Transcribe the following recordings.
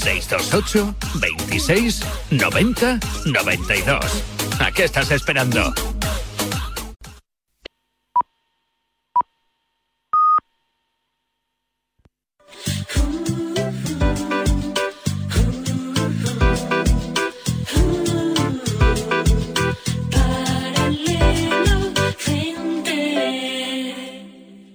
628 26 90 92. ¿A qué estás esperando?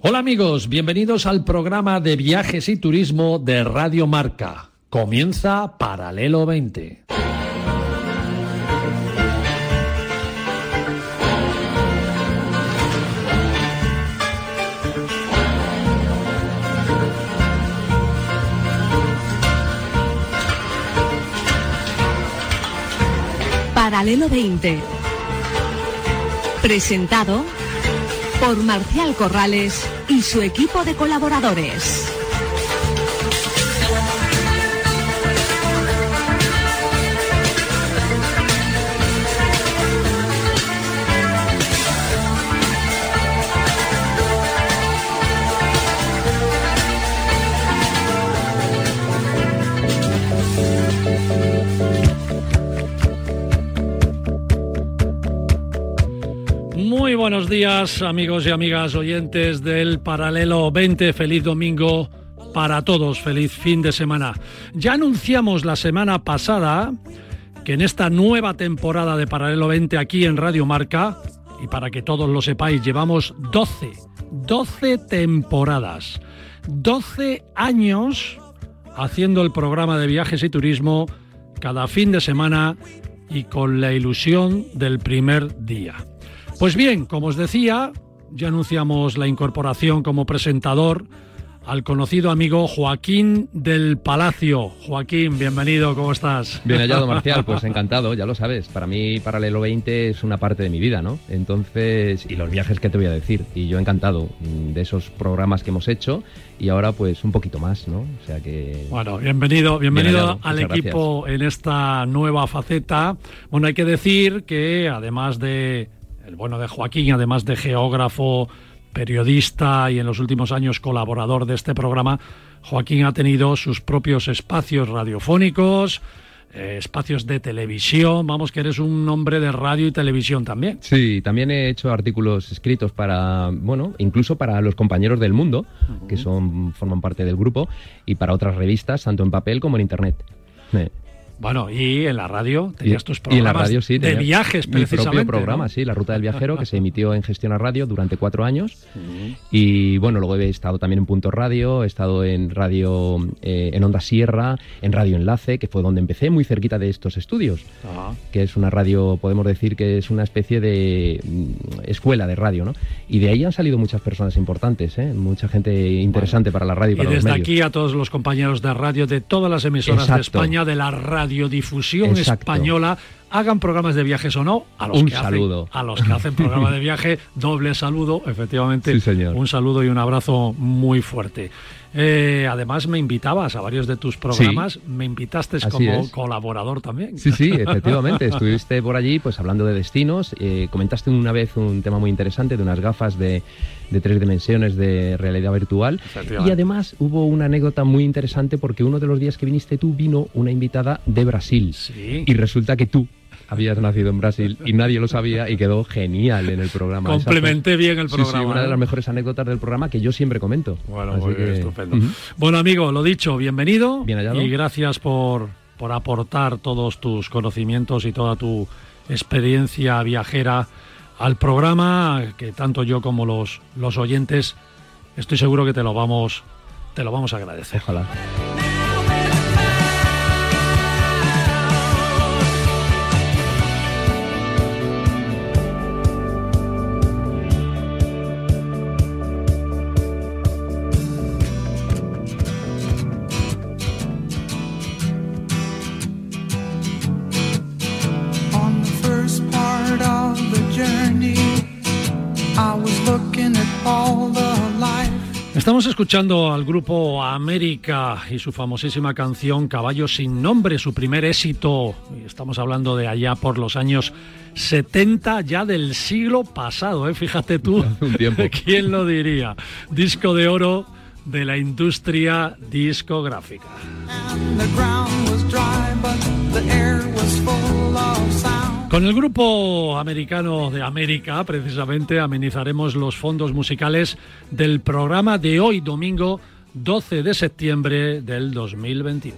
Hola amigos, bienvenidos al programa de viajes y turismo de Radio Marca. Comienza Paralelo 20. Paralelo 20. Presentado por Marcial Corrales y su equipo de colaboradores. Muy buenos días amigos y amigas oyentes del Paralelo 20. Feliz domingo para todos. Feliz fin de semana. Ya anunciamos la semana pasada que en esta nueva temporada de Paralelo 20 aquí en Radio Marca, y para que todos lo sepáis, llevamos 12, 12 temporadas, 12 años haciendo el programa de viajes y turismo cada fin de semana y con la ilusión del primer día. Pues bien, como os decía, ya anunciamos la incorporación como presentador al conocido amigo Joaquín del Palacio. Joaquín, bienvenido, ¿cómo estás? Bien hallado, Marcial, pues encantado, ya lo sabes. Para mí, Paralelo 20 es una parte de mi vida, ¿no? Entonces, y los viajes que te voy a decir. Y yo encantado mm, de esos programas que hemos hecho y ahora, pues un poquito más, ¿no? O sea que. Bueno, bienvenido, bienvenido Bien hallado, al equipo en esta nueva faceta. Bueno, hay que decir que además de el bueno de Joaquín, además de geógrafo, periodista y en los últimos años colaborador de este programa, Joaquín ha tenido sus propios espacios radiofónicos, eh, espacios de televisión. Vamos, que eres un hombre de radio y televisión también. Sí, también he hecho artículos escritos para, bueno, incluso para los compañeros del mundo, que son forman parte del grupo, y para otras revistas, tanto en papel como en internet. Eh. Bueno, y en la radio tenías tus y en programas la radio, sí, de viajes, mi precisamente. propio programa, ¿no? sí, La Ruta del Viajero, que se emitió en Gestión a Radio durante cuatro años. Y bueno, luego he estado también en Punto Radio, he estado en Radio, eh, en Onda Sierra, en Radio Enlace, que fue donde empecé, muy cerquita de estos estudios, Ah. que es una radio, podemos decir que es una especie de mm, escuela de radio, ¿no? Y de ahí han salido muchas personas importantes, ¿eh? mucha gente interesante para la radio y Y para los desde medios. aquí a todos los compañeros de radio de todas las emisoras de. España, de la radiodifusión Exacto. española, hagan programas de viajes o no, a los Un que saludo. hacen, a los que hacen programa de viaje, doble saludo, efectivamente, Sí, señor. un saludo y un abrazo muy fuerte. Eh, además me invitabas a varios de tus programas, me invitaste como es. colaborador también. Sí, sí, efectivamente. Estuviste por allí pues hablando de destinos. eh, comentaste una vez un tema muy interesante de unas gafas de, de tres dimensiones de realidad virtual. Y además hubo una anécdota muy interesante porque uno de los días que viniste tú vino una invitada de Brasil. Sí. Y resulta que tú habías nacido en Brasil y nadie lo sabía y quedó genial en el programa. Complementé bien el Sí, programa. Sí, una de ¿no? las mejores anécdotas del programa que yo siempre comento. Bueno, Así muy bien, que- estupendo. Bueno, amigo, lo dicho, bienvenido. Bien hallado. Y gracias por, por aportar todos tus conocimientos y toda tu experiencia viajera al programa, que tanto yo como los, los oyentes estoy seguro que te lo vamos, te lo vamos a agradecer. Ojalá. Escuchando al grupo América y su famosísima canción Caballo sin nombre, su primer éxito. Estamos hablando de allá por los años 70 ya del siglo pasado, ¿eh? fíjate tú. Un tiempo. ¿Quién lo diría? Disco de oro de la industria discográfica. Con el grupo americano de América, precisamente, amenizaremos los fondos musicales del programa de hoy, domingo 12 de septiembre del 2021.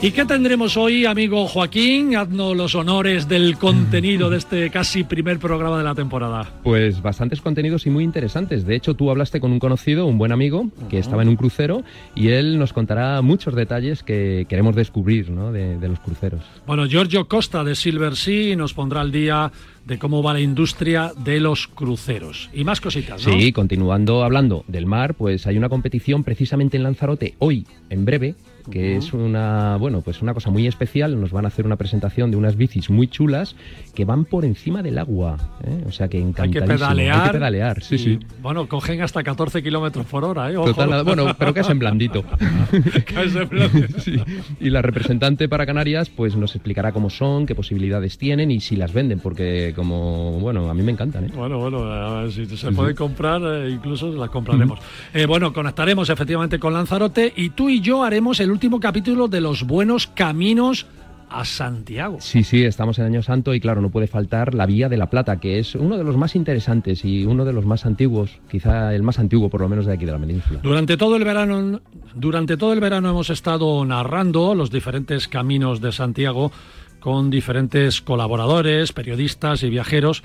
¿Y qué tendremos hoy, amigo Joaquín? Haznos los honores del contenido de este casi primer programa de la temporada. Pues bastantes contenidos y muy interesantes. De hecho, tú hablaste con un conocido, un buen amigo, que estaba en un crucero y él nos contará muchos detalles que queremos descubrir ¿no? de, de los cruceros. Bueno, Giorgio Costa de Silver Sea nos pondrá al día de cómo va la industria de los cruceros. Y más cositas, ¿no? Sí, continuando hablando del mar, pues hay una competición precisamente en Lanzarote hoy, en breve, que es una, bueno, pues una cosa muy especial. Nos van a hacer una presentación de unas bicis muy chulas que van por encima del agua. ¿eh? O sea que Hay que encantadísimo. pedalear. Hay que pedalear, sí, y, sí. Bueno, cogen hasta 14 kilómetros por hora, ¿eh? Ojo. Total, bueno, pero que es en blandito. Sí. Y la representante para Canarias pues nos explicará cómo son, qué posibilidades tienen y si las venden, porque como, bueno, a mí me encantan, ¿eh? Bueno, bueno, a ver si se puede comprar, eh, incluso las compraremos. Eh, bueno, conectaremos efectivamente con Lanzarote y tú y yo haremos el último capítulo de los buenos caminos a Santiago. Sí, sí, estamos en Año Santo y claro, no puede faltar la Vía de la Plata, que es uno de los más interesantes y uno de los más antiguos, quizá el más antiguo por lo menos de aquí de la península. Durante todo el verano, durante todo el verano hemos estado narrando los diferentes caminos de Santiago con diferentes colaboradores, periodistas y viajeros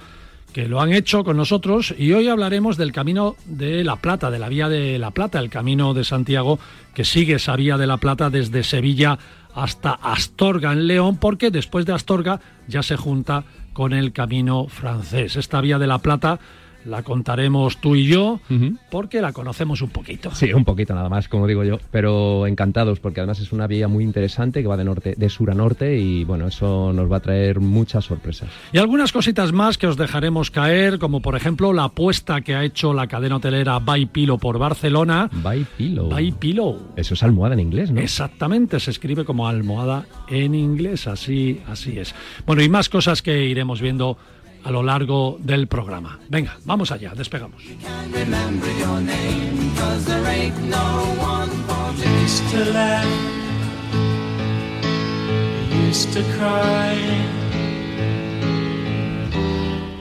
que lo han hecho con nosotros y hoy hablaremos del camino de la Plata, de la vía de la Plata, el camino de Santiago que sigue esa vía de la Plata desde Sevilla hasta Astorga en León, porque después de Astorga ya se junta con el camino francés. Esta vía de la Plata la contaremos tú y yo porque la conocemos un poquito. Sí, un poquito nada más, como digo yo, pero encantados porque además es una vía muy interesante que va de norte, de sur a norte y bueno, eso nos va a traer muchas sorpresas. Y algunas cositas más que os dejaremos caer, como por ejemplo la apuesta que ha hecho la cadena hotelera By Pilo por Barcelona. By Pillow. By Pillow. Eso es almohada en inglés, ¿no? Exactamente, se escribe como almohada en inglés, así, así es. Bueno, y más cosas que iremos viendo a lo largo del programa. Venga, vamos allá, despegamos.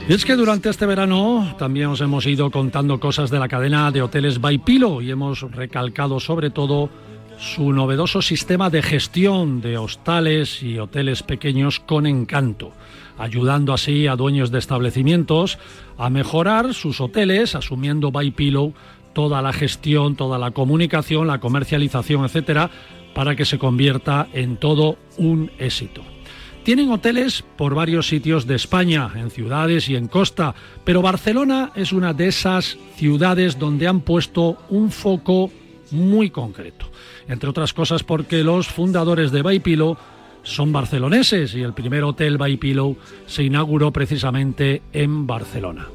Y es que durante este verano también os hemos ido contando cosas de la cadena de hoteles By Pilo y hemos recalcado sobre todo su novedoso sistema de gestión de hostales y hoteles pequeños con encanto, ayudando así a dueños de establecimientos a mejorar sus hoteles asumiendo By Pillow toda la gestión, toda la comunicación, la comercialización, etcétera, para que se convierta en todo un éxito. Tienen hoteles por varios sitios de España, en ciudades y en costa, pero Barcelona es una de esas ciudades donde han puesto un foco muy concreto. Entre otras cosas porque los fundadores de Baipilo son barceloneses y el primer hotel Baipilo se inauguró precisamente en Barcelona.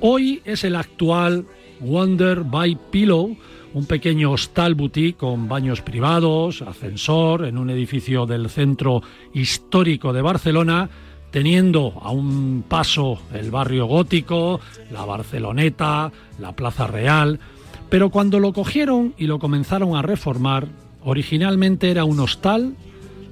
Hoy es el actual Wonder by Pillow, un pequeño hostal boutique con baños privados, ascensor, en un edificio del centro histórico de Barcelona, teniendo a un paso el barrio gótico, la Barceloneta, la Plaza Real. Pero cuando lo cogieron y lo comenzaron a reformar, originalmente era un hostal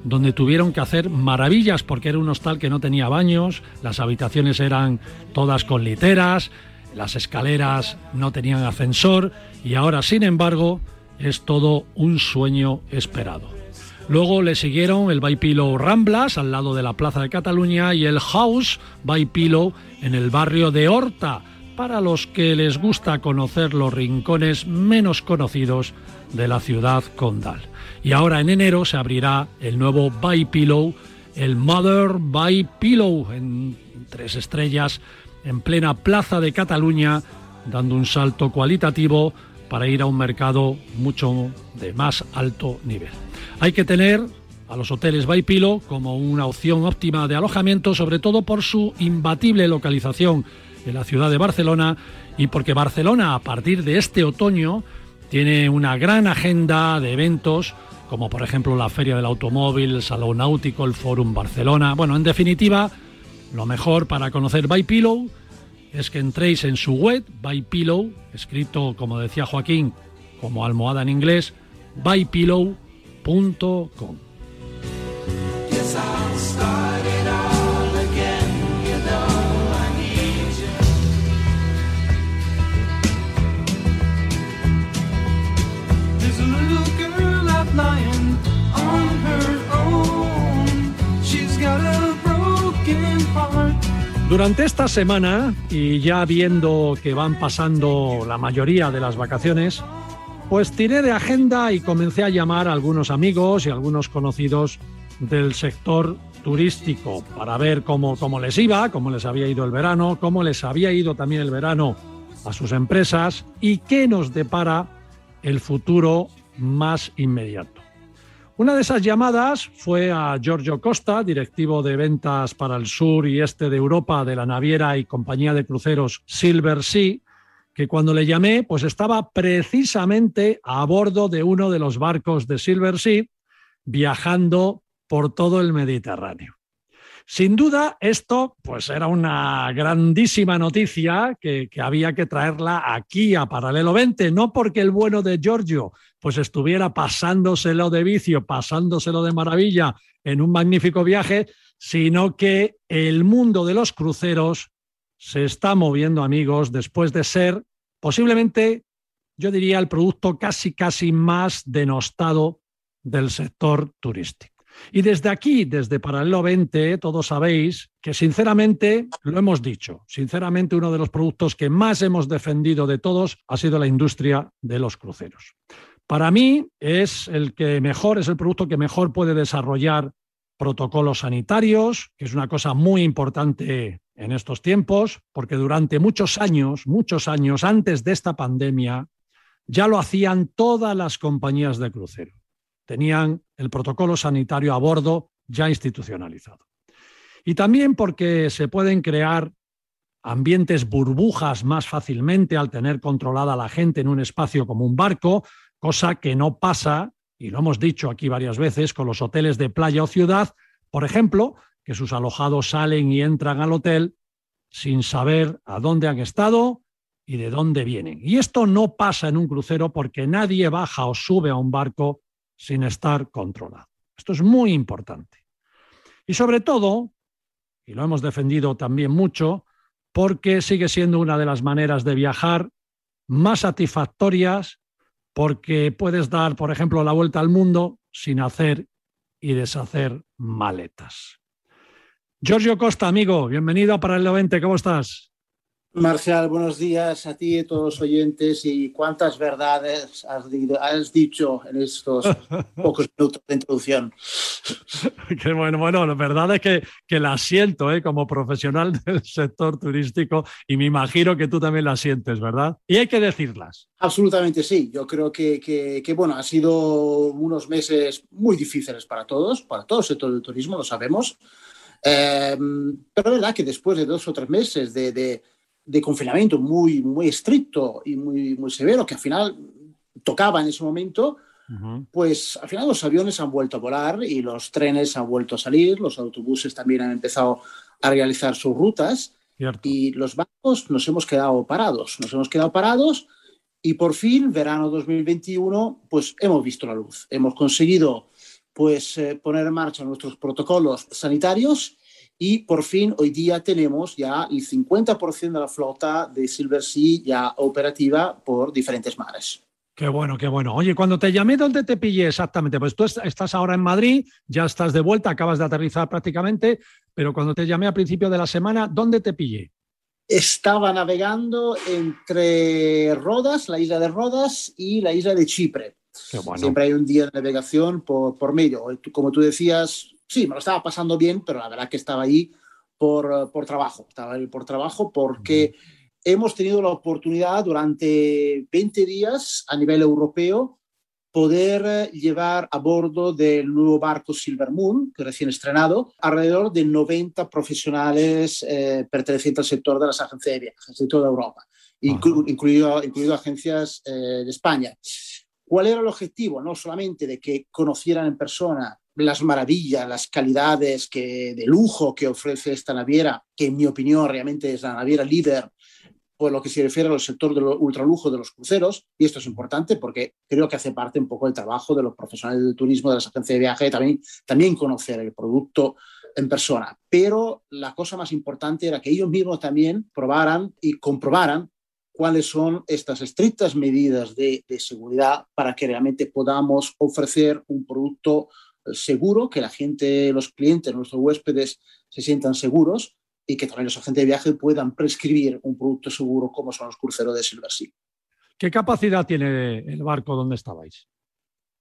donde tuvieron que hacer maravillas porque era un hostal que no tenía baños, las habitaciones eran todas con literas, las escaleras no tenían ascensor y ahora, sin embargo, es todo un sueño esperado. Luego le siguieron el Baipilo Ramblas al lado de la Plaza de Cataluña y el House Baipilo en el barrio de Horta, para los que les gusta conocer los rincones menos conocidos de la ciudad condal. Y ahora en enero se abrirá el nuevo By Pillow, el Mother By Pillow, en tres estrellas, en plena plaza de Cataluña, dando un salto cualitativo para ir a un mercado mucho de más alto nivel. Hay que tener a los hoteles By Pillow como una opción óptima de alojamiento, sobre todo por su imbatible localización en la ciudad de Barcelona y porque Barcelona a partir de este otoño tiene una gran agenda de eventos como por ejemplo la Feria del Automóvil, el Salón Náutico, el Fórum Barcelona. Bueno, en definitiva, lo mejor para conocer By Pillow es que entréis en su web, By Pillow, escrito como decía Joaquín, como almohada en inglés, bypillow.com. Durante esta semana, y ya viendo que van pasando la mayoría de las vacaciones, pues tiré de agenda y comencé a llamar a algunos amigos y algunos conocidos del sector turístico para ver cómo, cómo les iba, cómo les había ido el verano, cómo les había ido también el verano a sus empresas y qué nos depara el futuro más inmediato. Una de esas llamadas fue a Giorgio Costa, directivo de ventas para el sur y este de Europa de la naviera y compañía de cruceros Silver Sea, que cuando le llamé, pues estaba precisamente a bordo de uno de los barcos de Silver Sea, viajando por todo el Mediterráneo. Sin duda, esto pues era una grandísima noticia que, que, había que traerla aquí a Paralelo 20, no porque el bueno de Giorgio pues estuviera pasándoselo de vicio, pasándoselo de maravilla en un magnífico viaje, sino que el mundo de los cruceros se está moviendo, amigos, después de ser posiblemente, yo diría, el producto casi, casi más denostado del sector turístico. Y desde aquí, desde Paralelo 20, todos sabéis que sinceramente, lo hemos dicho, sinceramente uno de los productos que más hemos defendido de todos ha sido la industria de los cruceros. Para mí es el que mejor, es el producto que mejor puede desarrollar protocolos sanitarios, que es una cosa muy importante en estos tiempos, porque durante muchos años, muchos años antes de esta pandemia, ya lo hacían todas las compañías de crucero. Tenían el protocolo sanitario a bordo ya institucionalizado. Y también porque se pueden crear ambientes burbujas más fácilmente al tener controlada la gente en un espacio como un barco, cosa que no pasa, y lo hemos dicho aquí varias veces, con los hoteles de playa o ciudad, por ejemplo, que sus alojados salen y entran al hotel sin saber a dónde han estado y de dónde vienen. Y esto no pasa en un crucero porque nadie baja o sube a un barco sin estar controlado. Esto es muy importante. Y sobre todo, y lo hemos defendido también mucho, porque sigue siendo una de las maneras de viajar más satisfactorias, porque puedes dar, por ejemplo, la vuelta al mundo sin hacer y deshacer maletas. Giorgio Costa, amigo, bienvenido a Paralelo 20, ¿cómo estás? Marcial, buenos días a ti y a todos los oyentes y cuántas verdades has, has dicho en estos pocos minutos de introducción. Qué bueno, bueno, la verdad es que, que la siento ¿eh? como profesional del sector turístico y me imagino que tú también la sientes, ¿verdad? Y hay que decirlas. Absolutamente sí, yo creo que, que, que bueno, han sido unos meses muy difíciles para todos, para todo el sector del turismo, lo sabemos, eh, pero es verdad que después de dos o tres meses de, de de confinamiento muy, muy estricto y muy, muy severo, que al final tocaba en ese momento, uh -huh. pues al final los aviones han vuelto a volar y los trenes han vuelto a salir, los autobuses también han empezado a realizar sus rutas Cierto. y los barcos nos hemos quedado parados, nos hemos quedado parados y por fin, verano 2021, pues hemos visto la luz, hemos conseguido pues eh, poner en marcha nuestros protocolos sanitarios y por fin hoy día tenemos ya el 50% de la flota de Silver Sea ya operativa por diferentes mares. Qué bueno, qué bueno. Oye, cuando te llamé, ¿dónde te pillé exactamente? Pues tú estás ahora en Madrid, ya estás de vuelta, acabas de aterrizar prácticamente, pero cuando te llamé a principio de la semana, ¿dónde te pillé? Estaba navegando entre Rodas, la isla de Rodas y la isla de Chipre. Bueno. Siempre hay un día de navegación por, por medio. Como tú decías, sí, me lo estaba pasando bien, pero la verdad que estaba ahí por, por trabajo. Estaba ahí por trabajo porque hemos tenido la oportunidad durante 20 días a nivel europeo poder llevar a bordo del nuevo barco Silver Moon, que recién estrenado, alrededor de 90 profesionales eh, pertenecientes al sector de las agencias de viajes, de Europa, inclu incluido, incluido agencias eh, de España. ¿Cuál era el objetivo? No solamente de que conocieran en persona las maravillas, las calidades que, de lujo que ofrece esta naviera, que en mi opinión realmente es la naviera líder por lo que se refiere al sector del ultralujo de los cruceros, y esto es importante porque creo que hace parte un poco del trabajo de los profesionales del turismo, de las agencias de viaje, también, también conocer el producto en persona. Pero la cosa más importante era que ellos mismos también probaran y comprobaran cuáles son estas estrictas medidas de, seguridad para que realmente podamos ofrecer un producto seguro, que la gente, los clientes, nuestros huéspedes se sientan seguros y que también los agentes de viaje puedan prescribir un producto seguro como son los cruceros de Silversea. ¿Qué capacidad tiene el barco donde estabais?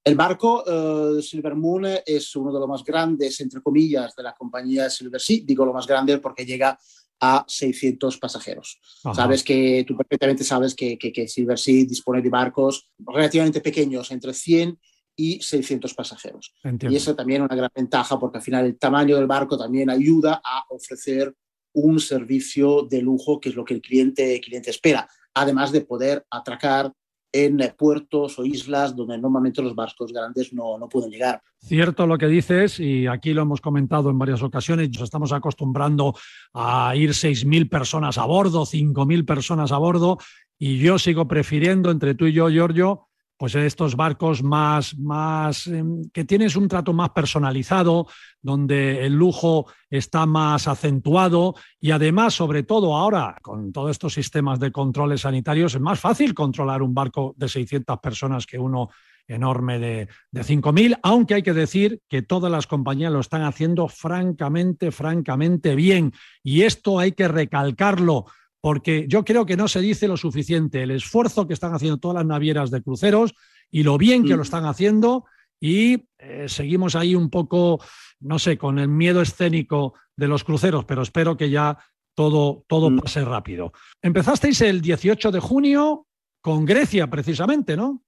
El barco uh, Silver Moon es uno de los más grandes, entre comillas, de la compañía Silversea. Digo lo más grande porque llega a 600 pasajeros. Ajá. Sabes que tú perfectamente sabes que, que, que Silversea dispone de barcos relativamente pequeños, entre 100 y 600 pasajeros. Entiendo. Y esa también es una gran ventaja porque al final el tamaño del barco también ayuda a ofrecer un servicio de lujo, que es lo que el cliente, el cliente espera, además de poder atracar en puertos o islas donde normalmente los barcos grandes no, no, pueden llegar. Cierto lo que dices, y aquí lo hemos comentado en varias ocasiones, nos estamos acostumbrando a ir 6.000 personas a bordo, 5.000 personas a bordo, y yo sigo prefiriendo entre tú y yo, Giorgio, pues estos barcos más, más eh, que tienes un trato más personalizado, donde el lujo está más acentuado y además, sobre todo ahora, con todos estos sistemas de controles sanitarios, es más fácil controlar un barco de 600 personas que uno enorme de, de 5.000, aunque hay que decir que todas las compañías lo están haciendo francamente, francamente bien. Y esto hay que recalcarlo porque yo creo que no se dice lo suficiente el esfuerzo que están haciendo todas las navieras de cruceros y lo bien que lo están haciendo y eh, seguimos ahí un poco, no sé, con el miedo escénico de los cruceros, pero espero que ya todo, todo mm. pase rápido. Empezasteis el 18 de junio con Grecia, precisamente, ¿no?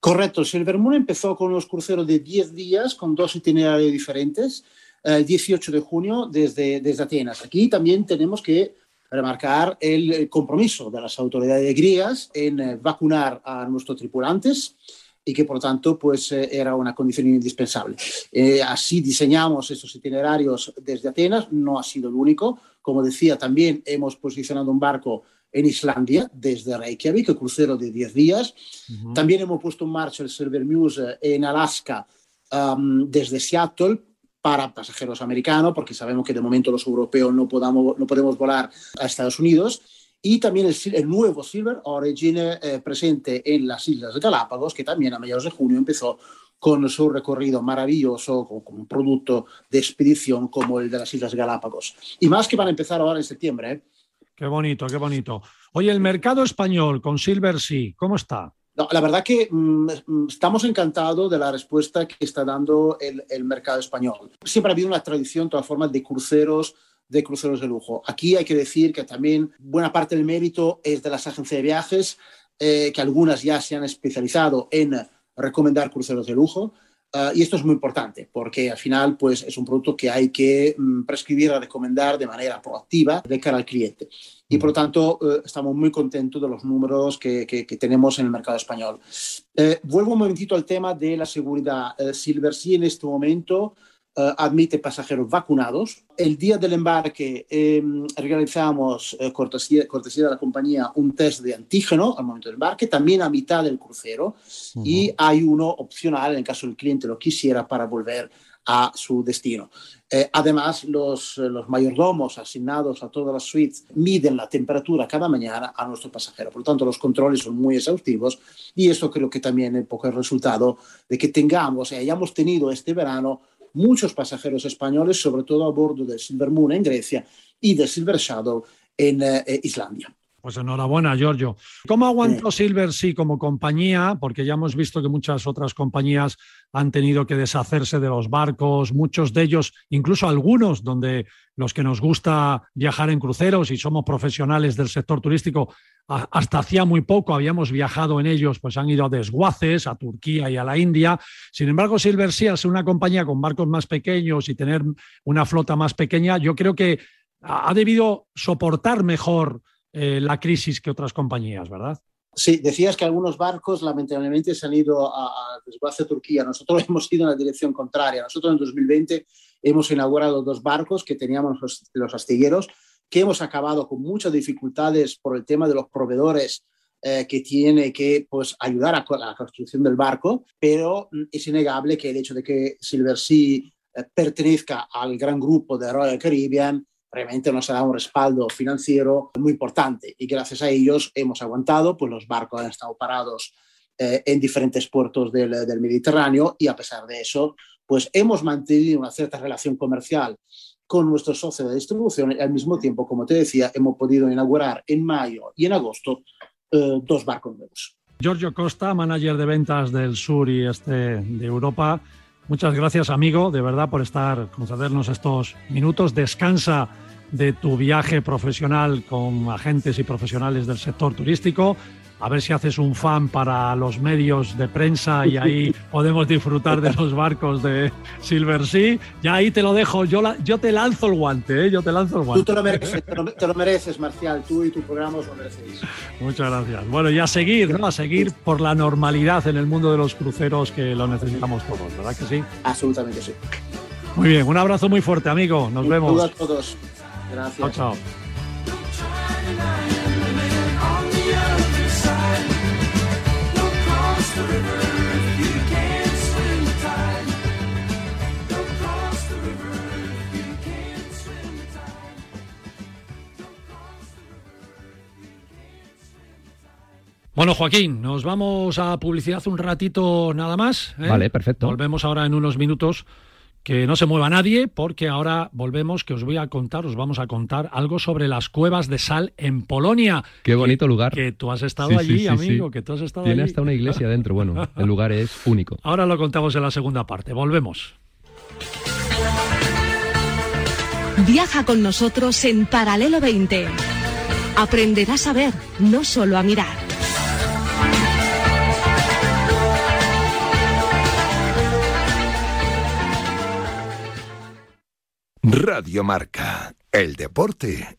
Correcto, Silver Moon empezó con unos cruceros de 10 días con dos itinerarios diferentes, el 18 de junio desde, desde Atenas. Aquí también tenemos que remarcar el compromiso de las autoridades griegas en eh, vacunar a nuestros tripulantes y que por tanto pues eh, era una condición indispensable. Eh, así diseñamos estos itinerarios desde Atenas, no ha sido el único. Como decía, también hemos posicionado un barco en Islandia desde Reykjavik, el crucero de 10 días. Uh -huh. También hemos puesto en marcha el Silver Muse en Alaska um, desde Seattle para pasajeros americanos, porque sabemos que de momento los europeos no, podamos, no podemos volar a Estados Unidos. Y también el, el nuevo Silver Origin eh, presente en las Islas Galápagos, que también a mediados de junio empezó con su recorrido maravilloso, con, con, un producto de expedición como el de las Islas Galápagos. Y más que van a empezar ahora en septiembre. ¿eh? Qué bonito, qué bonito. Oye, el mercado español con Silver Sea, ¿cómo está? La verdad que mm, estamos encantados de la respuesta que está dando el, el, mercado español. Siempre ha habido una tradición, de todas formas, de cruceros, de cruceros de lujo. Aquí hay que decir que también buena parte del mérito es de las agencias de viajes, eh, que algunas ya se han especializado en recomendar cruceros de lujo. Uh, y esto es muy importante porque al final pues, es un producto que hay que mm, prescribir a recomendar de manera proactiva de cara al cliente. Y por lo tanto uh, estamos muy contentos de los números que, que, que tenemos en el mercado español. Uh, vuelvo un momentito al tema de la seguridad. Silver Sea en este momento Uh, admite pasajeros vacunados. El día del embarque eh, realizamos, eh, cortesía, cortesía, de la compañía, un test de antígeno al momento del embarque, también a mitad del crucero, uh -huh. y hay uno opcional en caso el cliente lo quisiera para volver a su destino. Eh, además, los, los, mayordomos asignados a todas las suites miden la temperatura cada mañana a nuestro pasajero. Por lo tanto, los controles son muy exhaustivos y eso creo que también es un poco el resultado de que tengamos y hayamos tenido este verano muchos pasajeros españoles, sobre todo a bordo del Silver Moon en Grecia y del Silver Shadow en eh, Islandia. Pues enhorabuena, Giorgio. ¿Cómo aguantó sí. Silver Sea como compañía? Porque ya hemos visto que muchas otras compañías han tenido que deshacerse de los barcos, muchos de ellos, incluso algunos donde los que nos gusta viajar en cruceros y somos profesionales del sector turístico, hasta hacía muy poco habíamos viajado en ellos, pues han ido a desguaces, a Turquía y a la India. Sin embargo, Silver Sea, es una compañía con barcos más pequeños y tener una flota más pequeña, yo creo que ha debido soportar mejor eh, la crisis que otras compañías, ¿verdad? Sí, decías que algunos barcos lamentablemente se han ido a, a desguace Turquía. Nosotros hemos ido en la dirección contraria. Nosotros en 2020 hemos inaugurado dos barcos que teníamos los, astilleros que hemos acabado con muchas dificultades por el tema de los proveedores eh, que tiene que pues, ayudar a, la construcción del barco, pero mm, es innegable que el hecho de que Silver Sea eh, pertenezca al gran grupo de Royal Caribbean realmente nos ha dado un respaldo financiero muy importante y gracias a ellos hemos aguantado, pues los barcos han estado parados eh, en diferentes puertos del, del, Mediterráneo y a pesar de eso, pues hemos mantenido una cierta relación comercial con nuestros socios de distribución y al mismo tiempo, como te decía, hemos podido inaugurar en mayo y en agosto eh, dos barcos nuevos. Giorgio Costa, manager de ventas del sur y este de Europa. Muchas gracias, amigo, de verdad, por estar, concedernos estos minutos. Descansa de tu viaje profesional con agentes y profesionales del sector turístico a ver si haces un fan para los medios de prensa y ahí podemos disfrutar de los barcos de Silver Sea. Ya ahí te lo dejo, yo, la, yo te lanzo el guante, ¿eh? yo te lanzo el guante. Tú te lo, mereces, te, lo, te lo mereces, Marcial, tú y tu programa os lo merecéis. Muchas gracias. Bueno, y a seguir, ¿no? A seguir por la normalidad en el mundo de los cruceros que lo necesitamos todos, ¿verdad que sí? Absolutamente sí. Muy bien, un abrazo muy fuerte, amigo. Nos un vemos. a todos. Gracias. Chao, chao. Bueno, Joaquín, nos vamos a publicidad un ratito nada más. ¿eh? Vale, perfecto. Volvemos ahora en unos minutos. Que no se mueva nadie, porque ahora volvemos, que os voy a contar, os vamos a contar algo sobre las cuevas de sal en Polonia. Qué bonito que, lugar. Que tú has estado Sí, allí, sí, sí, amigo, sí. que tú has estado Tiene allí. hasta una iglesia dentro. Bueno, el lugar es único. Ahora lo contamos en la segunda parte. Volvemos. Viaja con nosotros en Paralelo 20. Aprenderás a ver, no solo a mirar. Radio Marca. El deporte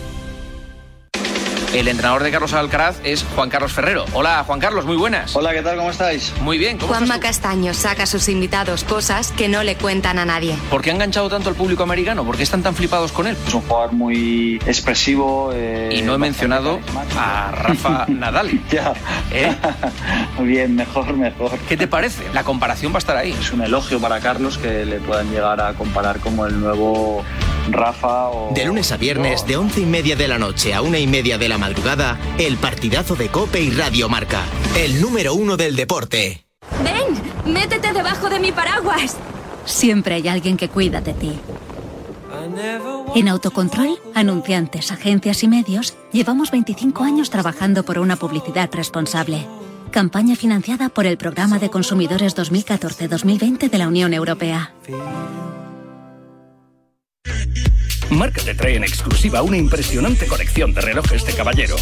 El entrenador de Carlos Alcaraz es Juan Carlos Ferrero. Hola, Juan Carlos, muy buenas. Hola, ¿qué tal? ¿Cómo estáis? Muy bien. ¿cómo Juanma estás? Castaño saca a sus invitados cosas que no le cuentan a nadie. ¿Por qué ha enganchado tanto al público americano? ¿Por qué están tan flipados con él? Es un jugador muy expresivo. eh, Y no he mencionado a Rafa Nadal. Ya. ¿Eh? Bien, mejor, mejor. ¿Qué te parece? La comparación va a estar ahí. Es un elogio para Carlos que le puedan llegar a comparar como el nuevo Rafa o... De lunes a viernes, de once y media de la noche a una y media de la madrugada, el partidazo de Cope y Radio Marca. El número uno del deporte. ¡Ven! ¡Métete debajo de mi paraguas! Siempre hay alguien que cuida de ti. En Autocontrol, anunciantes, agencias y medios, llevamos 25 años trabajando por una publicidad responsable. Campaña financiada por el Programa de Consumidores 2014-2020 de la Unión Europea. Marca te trae en exclusiva una impresionante colección de relojes de caballero.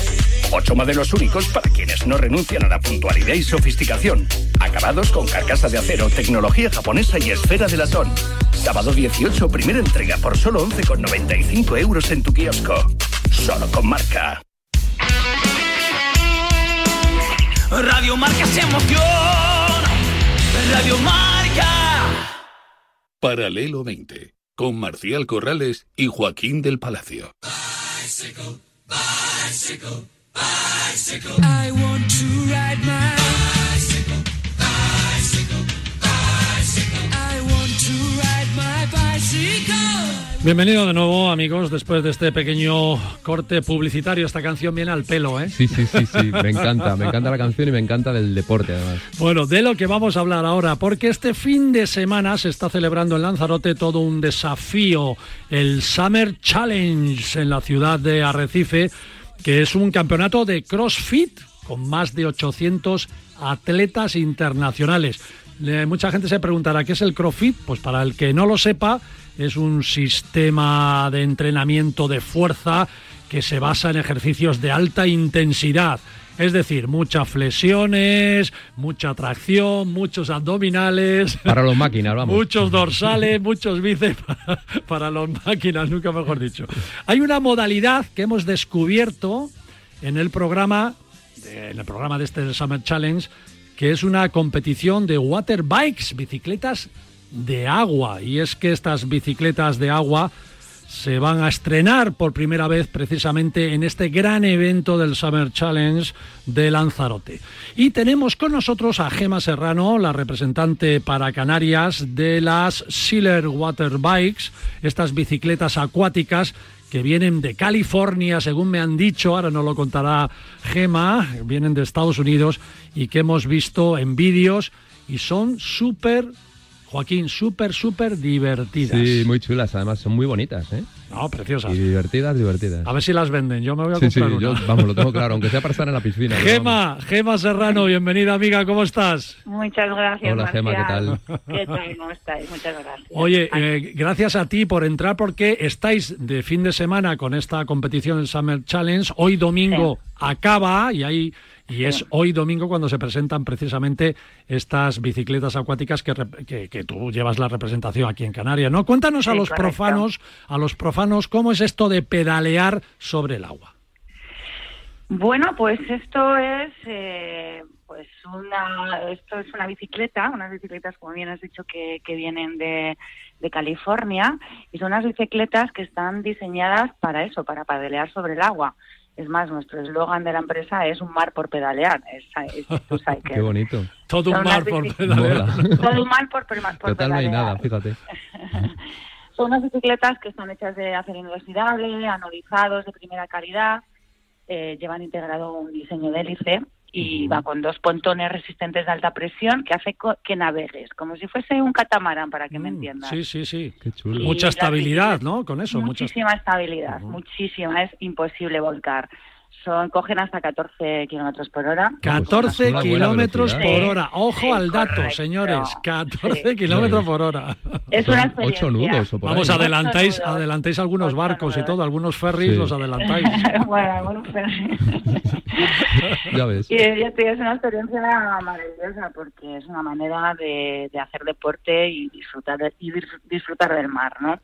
Ocho modelos únicos para quienes no renuncian a la puntualidad y sofisticación. Acabados con carcasa de acero, tecnología japonesa y esfera de latón. Sábado 18, primera entrega por solo 11,95 euros en tu kiosco. Solo con marca. Radio Marca se emoción. Radio Marca. Paralelo 20, con Marcial Corrales y Joaquín del Palacio. Bienvenido de nuevo, amigos, después de este pequeño corte publicitario. Esta canción viene al pelo, ¿eh? Sí, sí, sí, sí. Me encanta. Me encanta la canción y me encanta del deporte, además. Bueno, de lo que vamos a hablar ahora, porque este fin de semana se está celebrando en Lanzarote todo un desafío, el Summer Challenge en la ciudad de Arrecife, que es un campeonato de CrossFit con más de 800 atletas internacionales. Mucha gente se preguntará qué es el CrossFit, pues para el que no lo sepa, es un sistema de entrenamiento de fuerza que se basa en ejercicios de alta intensidad. Es decir, muchas flexiones, mucha tracción, muchos abdominales. Para los máquinas, vamos. Muchos dorsales, muchos bíceps para, para los máquinas, nunca mejor dicho. Hay una modalidad que hemos descubierto en el programa, en el programa de este Summer Challenge, que es una competición de water bikes, bicicletas de agua. Y es que estas bicicletas de agua se van a estrenar por primera vez precisamente en este gran evento del Summer Challenge de Lanzarote. Y tenemos con nosotros a Gema Serrano, la representante para Canarias de las Sealer Water Bikes, estas bicicletas acuáticas que vienen de California, según me han dicho, ahora nos lo contará Gema, vienen de Estados Unidos y que hemos visto en vídeos y son súper Joaquín, súper, súper divertidas. Sí, muy chulas, además son muy bonitas, ¿eh? No, preciosas. Y divertidas, divertidas. A ver si las venden, yo me voy a Sí, comprar sí, una. yo, vamos, lo tengo claro, aunque sea para estar en la piscina. Gema, Gema Serrano, bienvenida amiga, ¿cómo estás? Muchas gracias. Hola, Gema, ¿qué Marcial. ¿Qué tal? ¿Cómo estáis? Muchas gracias. Oye, eh, gracias a ti por entrar porque estáis de fin de semana con esta competición, el Summer Challenge. Hoy domingo acaba y hay y es hoy domingo cuando se presentan precisamente estas bicicletas acuáticas que, que, que tú llevas la representación aquí en Canarias, ¿no? Cuéntanos a Sí, los correcto. profanos, a los profanos, cómo es esto de pedalear sobre el agua. Bueno, pues esto es eh, pues una esto es una bicicleta, unas bicicletas como bien has dicho que, que vienen de, de California y son unas bicicletas que están diseñadas para eso, para pedalear sobre el agua. Es más, nuestro eslogan de la empresa es un mar por pedalear. Es, es cycle. Qué bonito. Todo un mar por pedalear. Todo un mar por, por Total no hay pedalear. nada, fíjate. Son unas bicicletas que están hechas de acero inoxidable, anodizados de primera calidad, eh, llevan integrado un diseño de hélice y va con dos pontones resistentes de alta presión que hace co- que navegues, como si fuese un catamarán, para que me entiendas. Mm, Sí, sí, sí. Qué chulo. Y Mucha estabilidad, ¿no? Con eso, mucha Muchísima estabilidad, muchísima, es imposible volcar. Son, cogen hasta 14 kilómetros por hora. 14 una buena kilómetros velocidad. por hora. Ojo sí, al dato, correcto. señores. 14 Sí. kilómetros por hora. Es una experiencia. ocho nudos o por Vamos, ahí. adelantáis, nudos. adelantáis algunos Ocho barcos y todo, algunos ferries Sí. los adelantáis. bueno, bueno, pero... Ya ves. Y es una experiencia maravillosa porque es una manera de, de hacer deporte y disfrutar de- y dis- disfrutar del mar, ¿no?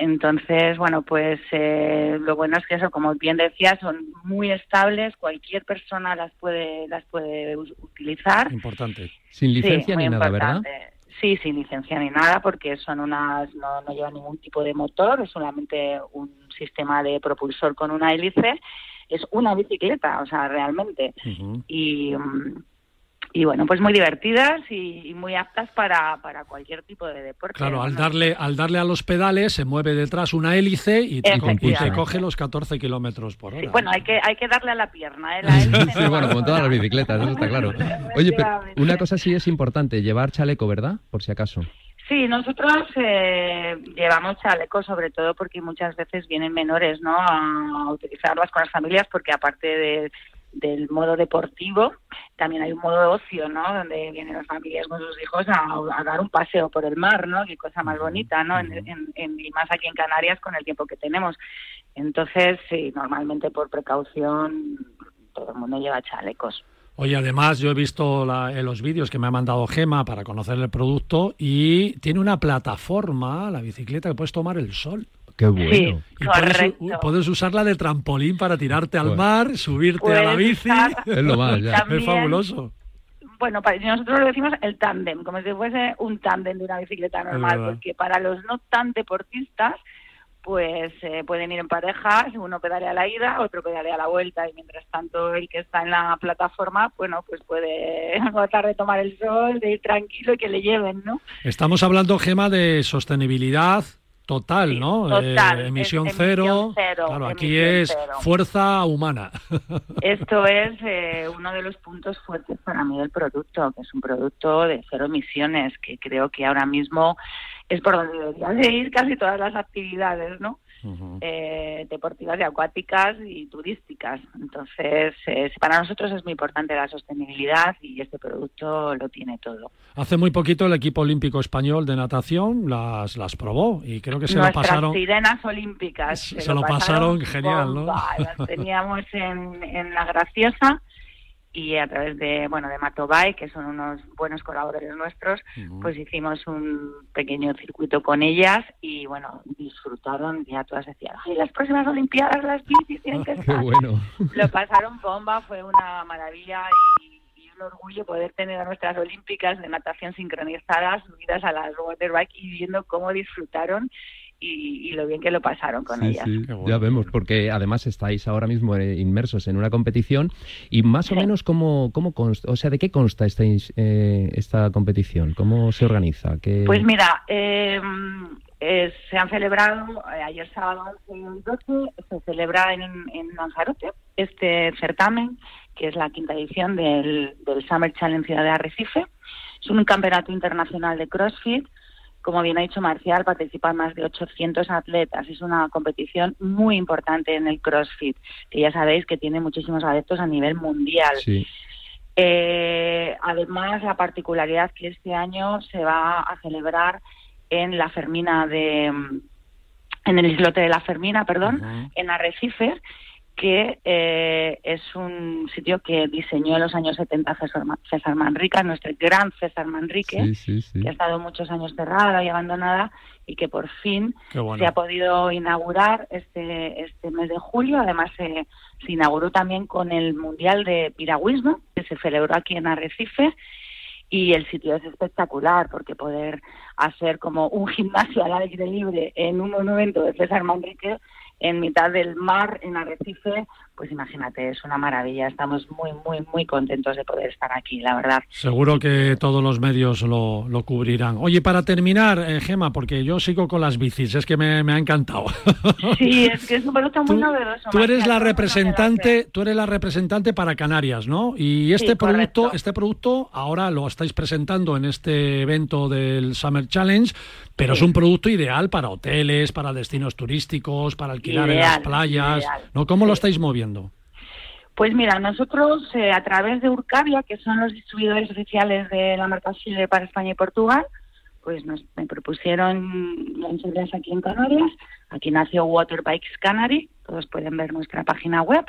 Entonces, bueno, pues eh, lo bueno es que eso, como bien decía, son muy estables, cualquier persona las puede las puede utilizar. Importante. Sin licencia ni nada, ¿verdad? Sí, sin licencia ni nada, porque son unas, no, no llevan ningún tipo de motor, es solamente un sistema de propulsor con una hélice. Es una bicicleta, o sea, realmente. Y, mm, y bueno, pues muy divertidas y, y muy aptas para, para cualquier tipo de deporte. Claro, al darle, al darle a los pedales se mueve detrás una hélice y te, y te coge los 14 kilómetros por hora. Sí, bueno, hay que, hay que darle a la pierna, ¿eh? La hélice Sí, no bueno, como todas las bicicletas, eso está claro. Oye, pero una cosa sí es importante, llevar chaleco, ¿verdad? Por si acaso. Sí, nosotros eh, llevamos chaleco sobre todo porque muchas veces vienen menores ¿no? a utilizarlas con las familias porque aparte de- del modo deportivo también hay un modo de ocio, ¿no? Donde vienen las familias con sus hijos a, a dar un paseo por el mar, ¿no? Qué cosa más bonita, ¿no? En- en- en- y más aquí en Canarias con el tiempo que tenemos. Entonces, sí, normalmente por precaución todo el mundo lleva chalecos. Oye, además yo he visto la- en los vídeos que me ha mandado Gema para conocer el producto y tiene una plataforma, la bicicleta, que puedes tomar el sol. Qué bueno. Sí, Y puedes, correcto. puedes usarla de trampolín para tirarte al Bueno. mar, subirte a la bici. Es lo más, ya. También- Es fabuloso. Bueno, pa- nosotros lo decimos el tándem, como si fuese un tándem de una bicicleta normal, porque para los no tan deportistas, pues eh, pueden ir en parejas, uno pedalea a la ida, otro pedalea a la vuelta, y mientras tanto el que está en la plataforma, bueno, pues puede tratar de tomar el sol, de ir tranquilo y que le lleven, ¿no? Estamos hablando, Gema, de sostenibilidad total, ¿no? total, Eh, es emisión emisión cero. Claro, aquí es cero. fuerza humana. Esto es eh, uno de los puntos fuertes para mí del producto, que es un producto de cero emisiones, que creo que ahora mismo es por donde deberían de ir casi todas las actividades, ¿no? Eh, deportivas y acuáticas y turísticas. Entonces, eh, para nosotros es muy importante la sostenibilidad y este producto lo tiene todo. Hace muy poquito el equipo olímpico español de natación las, las probó y creo que se lo pasaron. sirenas olímpicas. Se, lo pasaron, genial, ¿no? Las teníamos en, en la Graciosa y a través de bueno de Matobay que son unos buenos colaboradores nuestros pues hicimos un pequeño circuito con ellas y bueno disfrutaron ya todas decían ay las próximas olimpiadas las bicis tienen que estar bueno. lo pasaron bomba fue una maravilla y, y, un orgullo poder tener a nuestras olímpicas de natación sincronizadas subidas a las waterbike y viendo cómo disfrutaron y, lo bien que lo pasaron con ellas. Sí, ya vemos, porque además estáis ahora mismo eh, inmersos en una competición y más o menos cómo, cómo consta, o sea, ¿de qué consta esta, eh, esta competición? ¿Cómo se organiza? ¿Qué... Pues mira, eh, se han celebrado, ayer sábado 11 y 12, se celebra en, en Lanzarote este certamen, que es la quinta edición del, del Summer Challenge Ciudad de Arrecife. Es un campeonato internacional de CrossFit como bien ha dicho Marcial, participan más de 800 atletas. Es una competición muy importante en el CrossFit, que ya sabéis que tiene muchísimos adeptos a nivel mundial. Eh, además, la particularidad que este año se va a celebrar en la Fermina de en el islote de la Fermina, perdón, en Arrecife, que eh, es un sitio que diseñó en los años 70 César, Manrique, nuestro gran César Manrique, que ha estado muchos años cerrada y abandonada y que por fin se ha podido inaugurar este, este mes de julio. Además, se, se inauguró también con el Mundial de Piragüismo, que se celebró aquí en Arrecife y el sitio es espectacular porque poder hacer como un gimnasio al aire libre en un monumento de César Manrique en mitad del mar, en Arrecife, pues imagínate, es una maravilla. Estamos muy, muy, muy contentos de poder estar aquí, la verdad. Seguro que todos los medios lo, lo cubrirán. Oye, para terminar, eh, Gema, porque yo sigo con las bicis, es que me, ha encantado. Sí, es que es un producto muy novedoso. Tú eres la representante, tú eres la representante para Canarias, ¿no? Y este producto, este producto ahora lo estáis presentando en este evento del Summer Challenge, pero es un producto ideal para hoteles, para destinos turísticos, para alquilar en las playas, ¿no? ¿Cómo lo estáis moviendo? Pues mira, nosotros eh, a través de Urcavia, que son los distribuidores oficiales de la marca Chile para España y Portugal, pues nos me propusieron lanzarlas aquí en Canarias. Aquí nació Waterbikes Canary, todos pueden ver nuestra página web.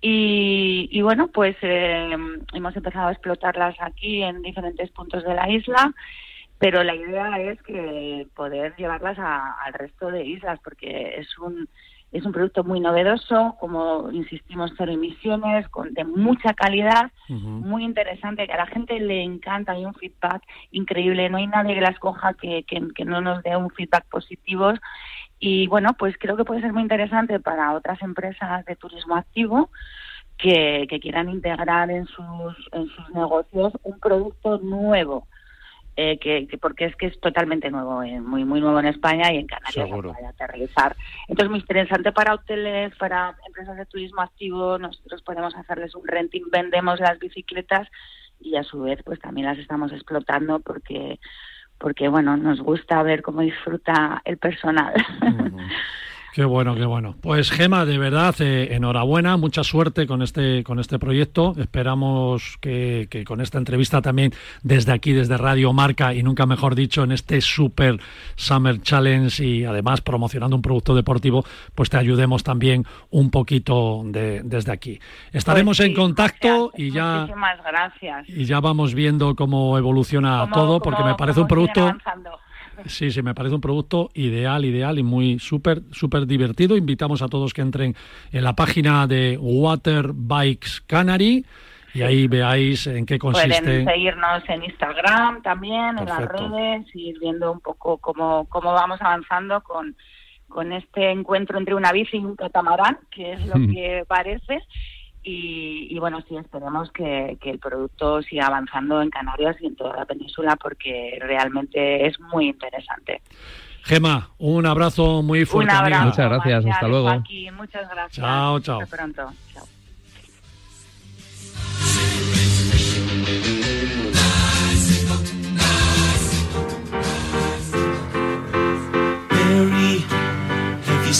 y, bueno, pues eh, hemos empezado a explotarlas aquí en diferentes puntos de la isla, pero la idea es que poder llevarlas al resto de islas, porque es un es un producto muy novedoso, como insistimos, cero emisiones, con, de mucha calidad, muy interesante, que a la gente le encanta, hay un feedback increíble, no hay nadie que las coja que, que, no nos dé un feedback positivo. Y bueno, pues creo que puede ser muy interesante para otras empresas de turismo activo que, que quieran integrar en sus, en sus negocios un producto nuevo eh, que, porque es que es totalmente nuevo, eh, muy muy nuevo en España y en Canarias Seguro. aterrizar. Entonces, muy interesante para hoteles, para empresas de turismo activo, nosotros podemos hacerles un renting, vendemos las bicicletas y a su vez pues también las estamos explotando porque porque bueno, nos gusta ver cómo disfruta el personal. Qué bueno, qué bueno. Pues Gema, de verdad, eh, enhorabuena, mucha suerte con este, con este proyecto. Esperamos que, con esta entrevista también desde aquí, desde Radio Marca y nunca mejor dicho, en este Super Summer Challenge y además promocionando un producto deportivo, pues te ayudemos también un poquito desde aquí. Estaremos pues en contacto y ya gracias. y ya vamos viendo cómo evoluciona todo, porque me parece un producto Sí, sí, me parece un producto ideal, ideal y muy súper, súper divertido. Invitamos a todos que entren en la página de Water Bikes Canary y ahí veáis en qué consiste. Pueden seguirnos en Instagram también, en las redes, y ir viendo un poco cómo, cómo vamos avanzando con, con este encuentro entre una bici y un catamarán, que es lo que parece. Y, bueno, sí, esperemos que, el producto siga avanzando en Canarias y en toda la península porque realmente es muy interesante. Gema, un abrazo muy fuerte. Muchas gracias, hasta luego. muchas gracias. Chao, chao. Hasta pronto. Chao.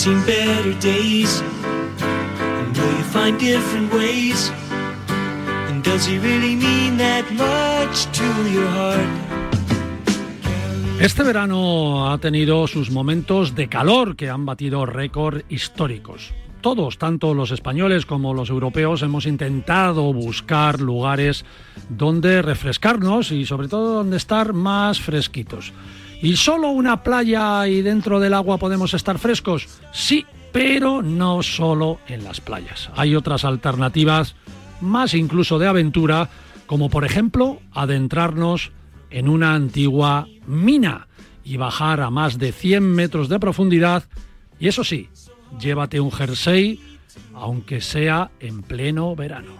seen better days? Este verano ha tenido sus momentos de calor que han batido récord históricos. Todos, tanto los españoles como los europeos, hemos intentado buscar lugares donde refrescarnos y sobre todo donde estar más fresquitos. ¿Y solo una playa y dentro del agua podemos estar frescos? Sí, pero no solo en las playas. Hay otras alternativas, más incluso de aventura, como por ejemplo adentrarnos en una antigua mina y bajar a más de 100 metros de profundidad. Y eso sí, llévate un jersey, aunque sea en pleno verano.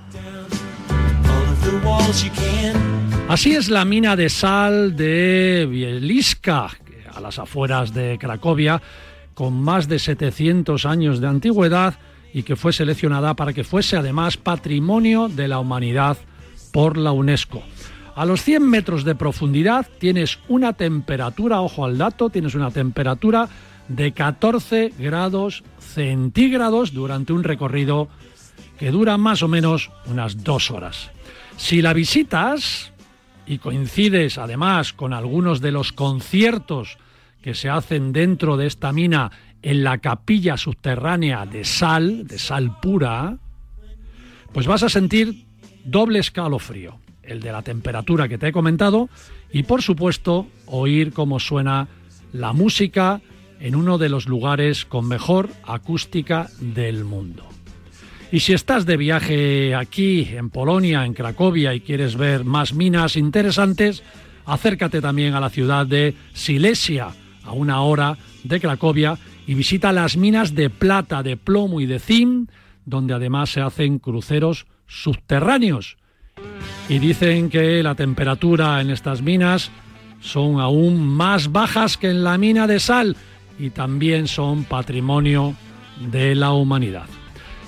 Así es la mina de sal de Bieliska, a las afueras de Cracovia, con más de 700 años de antigüedad y que fue seleccionada para que fuese además patrimonio de la humanidad por la UNESCO. A los 100 metros de profundidad tienes una temperatura, ojo al dato, tienes una temperatura de 14 grados centígrados durante un recorrido que dura más o menos unas dos horas. Si la visitas y coincides además con algunos de los conciertos que se hacen dentro de esta mina en la capilla subterránea de sal, de sal pura, pues vas a sentir doble escalofrío, el de la temperatura que te he comentado y por supuesto oír cómo suena la música en uno de los lugares con mejor acústica del mundo. Y si estás de viaje aquí, en Polonia, en Cracovia, y quieres ver más minas interesantes, acércate también a la ciudad de Silesia, a una hora de Cracovia, y visita las minas de plata, de plomo y de zinc, donde además se hacen cruceros subterráneos. Y dicen que la temperatura en estas minas son aún más bajas que en la mina de sal y también son patrimonio de la humanidad.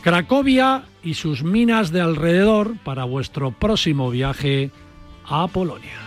Cracovia y sus minas de alrededor para vuestro próximo viaje a Polonia.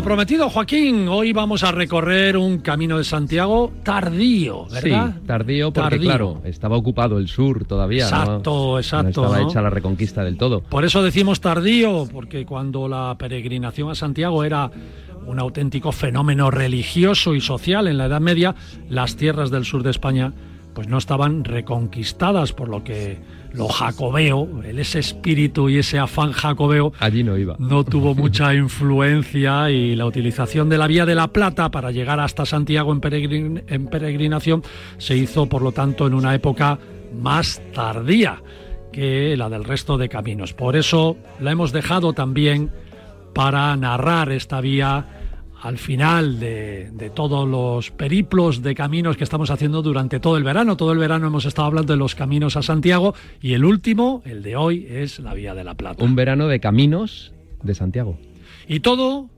Lo prometido, Joaquín, hoy vamos a recorrer un camino de Santiago tardío, ¿verdad? Sí, tardío porque Tardío. claro, estaba ocupado el sur todavía. ¿no? Exacto, exacto, No estaba ¿no? hecha la reconquista del todo. Por eso decimos tardío, porque cuando la peregrinación a Santiago era un auténtico fenómeno religioso y social en la Edad Media, las tierras del sur de España pues no estaban reconquistadas, por lo que lo jacobeo, ese espíritu y ese afán jacobeo Allí no iba. no tuvo mucha influencia y la utilización de la Vía de la Plata para llegar hasta Santiago en, peregrin- en peregrinación se hizo, por lo tanto, en una época más tardía que la del resto de caminos. Por eso la hemos dejado también para narrar esta vía al final de, de todos los periplos de caminos que estamos haciendo durante todo el verano. Todo el verano hemos estado hablando de los caminos a Santiago y el último, el de hoy, es la Vía de la Plata. Un verano de caminos de Santiago. Y todo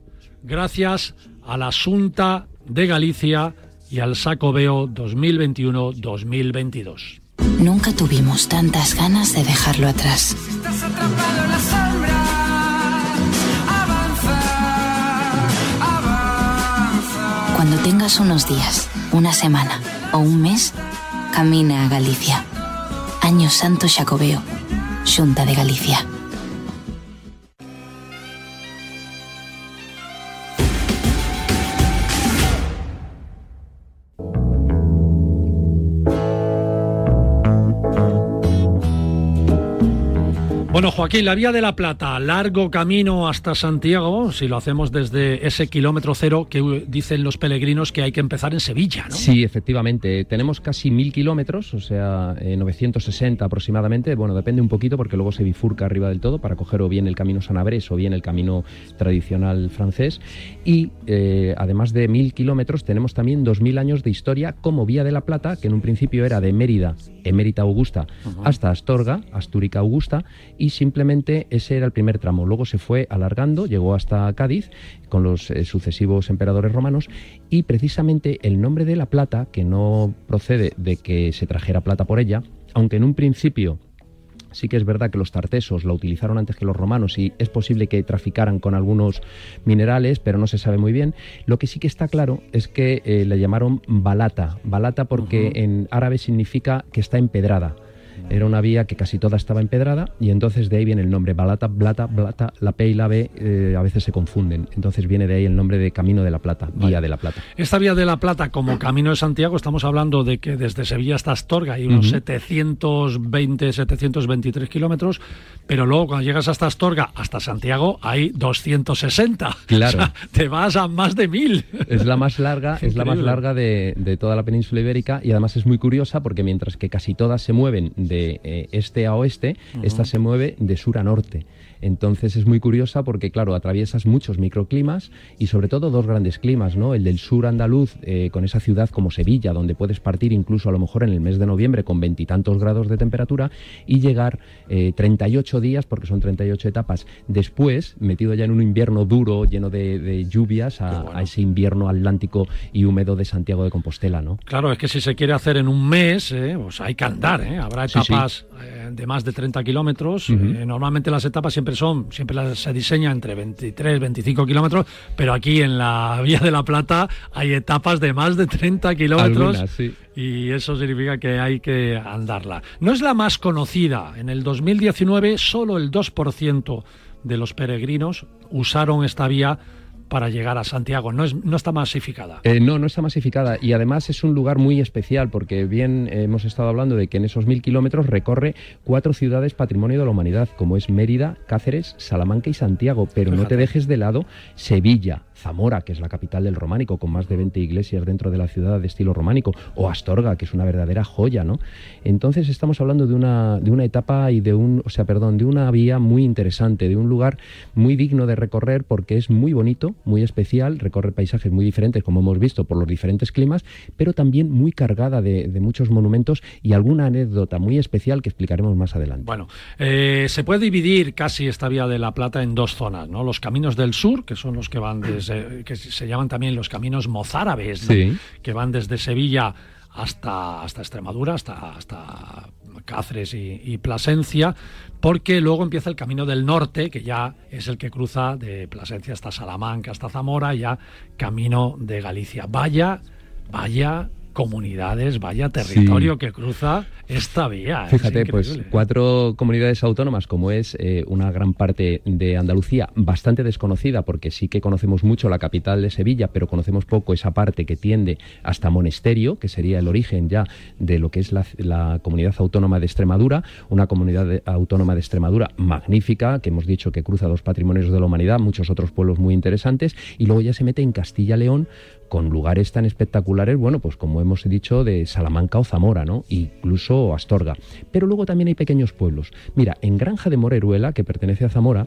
gracias a la Junta de Galicia y al Sacobeo 2021-2022. Nunca tuvimos tantas ganas de dejarlo atrás. Estás atrapado en la Cuando tengas unos días, una semana o un mes, camina a Galicia. Año Santo Xacobeo, Xunta de Galicia. Bueno, Joaquín, la Vía de la Plata, largo camino hasta Santiago, si lo hacemos desde ese kilómetro cero que dicen los peregrinos que hay que empezar en Sevilla, ¿no? Sí, efectivamente. Tenemos casi mil kilómetros, o sea, eh, 960 aproximadamente. Bueno, depende un poquito porque luego se bifurca arriba del todo para coger o bien el camino sanabres o bien el camino tradicional francés. Y eh, además de mil kilómetros, tenemos también dos mil años de historia como Vía de la Plata, que en un principio era de Mérida, Emérita Augusta, hasta Astorga, Astúrica Augusta, y simplemente ese era el primer tramo. Luego se fue alargando, llegó hasta Cádiz con los eh, sucesivos emperadores romanos y precisamente el nombre de la plata, que no procede de que se trajera plata por ella, aunque en un principio Sí que es verdad que los tartesos la utilizaron antes que los romanos y es posible que traficaran con algunos minerales, pero no se sabe muy bien. Lo que sí que está claro es que eh, le llamaron balata. Balata porque en árabe significa que está empedrada. Era una vía que casi toda estaba empedrada y entonces de ahí viene el nombre Balata, Blata, Blata, la P y la B eh, a veces se confunden. Entonces viene de ahí el nombre de Camino de la Plata, Vía de la Plata. Esta Vía de la Plata como Camino de Santiago, estamos hablando de que desde Sevilla hasta Astorga hay unos Ujú. 720, 723 kilómetros, pero luego cuando llegas hasta Astorga, hasta Santiago, hay 260. Claro. O sea, te vas a más de mil. Es la más larga, es la más larga de, de toda la península ibérica y además es muy curiosa porque mientras que casi todas se mueven de eh, este a oeste, esta se mueve de sur a norte. Entonces es muy curiosa porque, claro, atraviesas muchos microclimas y sobre todo dos grandes climas, ¿no? El del sur andaluz, eh, con esa ciudad como Sevilla, donde puedes partir incluso a lo mejor en el mes de noviembre con veintitantos grados de temperatura y llegar eh, 38 días, porque son 38 etapas, después, metido ya en un invierno duro, lleno de, de lluvias, a, a ese invierno atlántico y húmedo de Santiago de Compostela, ¿no? Claro, es que si se quiere hacer en un mes, eh, pues hay que andar, ¿eh? Habrá Sí, sí. etapas de más de 30 kilómetros. Normalmente las etapas siempre son, siempre las, se diseña entre 23, 25 kilómetros, pero aquí en la Vía de la Plata hay etapas de más de 30 kilómetros. Algunas, sí. Y eso significa que hay que andarla. No es la más conocida. En el 2019 solo el 2% de los peregrinos usaron esta vía para llegar a Santiago. No, es, no está masificada. Eh, no, no está masificada y además es un lugar muy especial porque bien hemos estado hablando de que en esos mil kilómetros recorre cuatro ciudades patrimonio de la humanidad como es Mérida, Cáceres, Salamanca y Santiago, pero no te dejes de lado Sevilla, Zamora, que es la capital del románico con más de 20 iglesias dentro de la ciudad de estilo románico, o Astorga, que es una verdadera joya, ¿no? Entonces estamos hablando de una, de una etapa y de un, o sea, perdón, de una vía muy interesante, de un lugar muy digno de recorrer porque es muy bonito, muy especial, recorre paisajes muy diferentes, como hemos visto, por los diferentes climas, pero también muy cargada de, de muchos monumentos y alguna anécdota muy especial que explicaremos más adelante. Bueno, eh, se puede dividir casi esta vía de la Plata en dos zonas, ¿no? Los caminos del sur, que son los que van desde, que se llaman también los caminos mozárabes, ¿no? Sí. que van desde Sevilla hasta, hasta Extremadura, hasta, hasta Cáceres y, y Plasencia, porque luego empieza el camino del norte, que ya es el que cruza de Plasencia hasta Salamanca, hasta Zamora, ya camino de Galicia. Vaya, vaya comunidades, vaya territorio que cruza esta vía. es Fíjate, pues increíble. cuatro comunidades autónomas, como es eh, una gran parte de Andalucía, bastante desconocida, porque sí que conocemos mucho la capital de Sevilla, pero conocemos poco esa parte que tiende hasta Monesterio, que sería el origen ya de lo que es la, la comunidad autónoma de Extremadura, una comunidad de- autónoma de Extremadura magnífica, que hemos dicho que cruza dos patrimonios de la humanidad, muchos otros pueblos muy interesantes, y luego ya se mete en Castilla-León con lugares tan espectaculares, bueno, pues como hemos dicho, de Salamanca o Zamora, ¿no? Incluso Astorga. Pero luego también hay pequeños pueblos. Mira, en Granja de Moreruela, que pertenece a Zamora,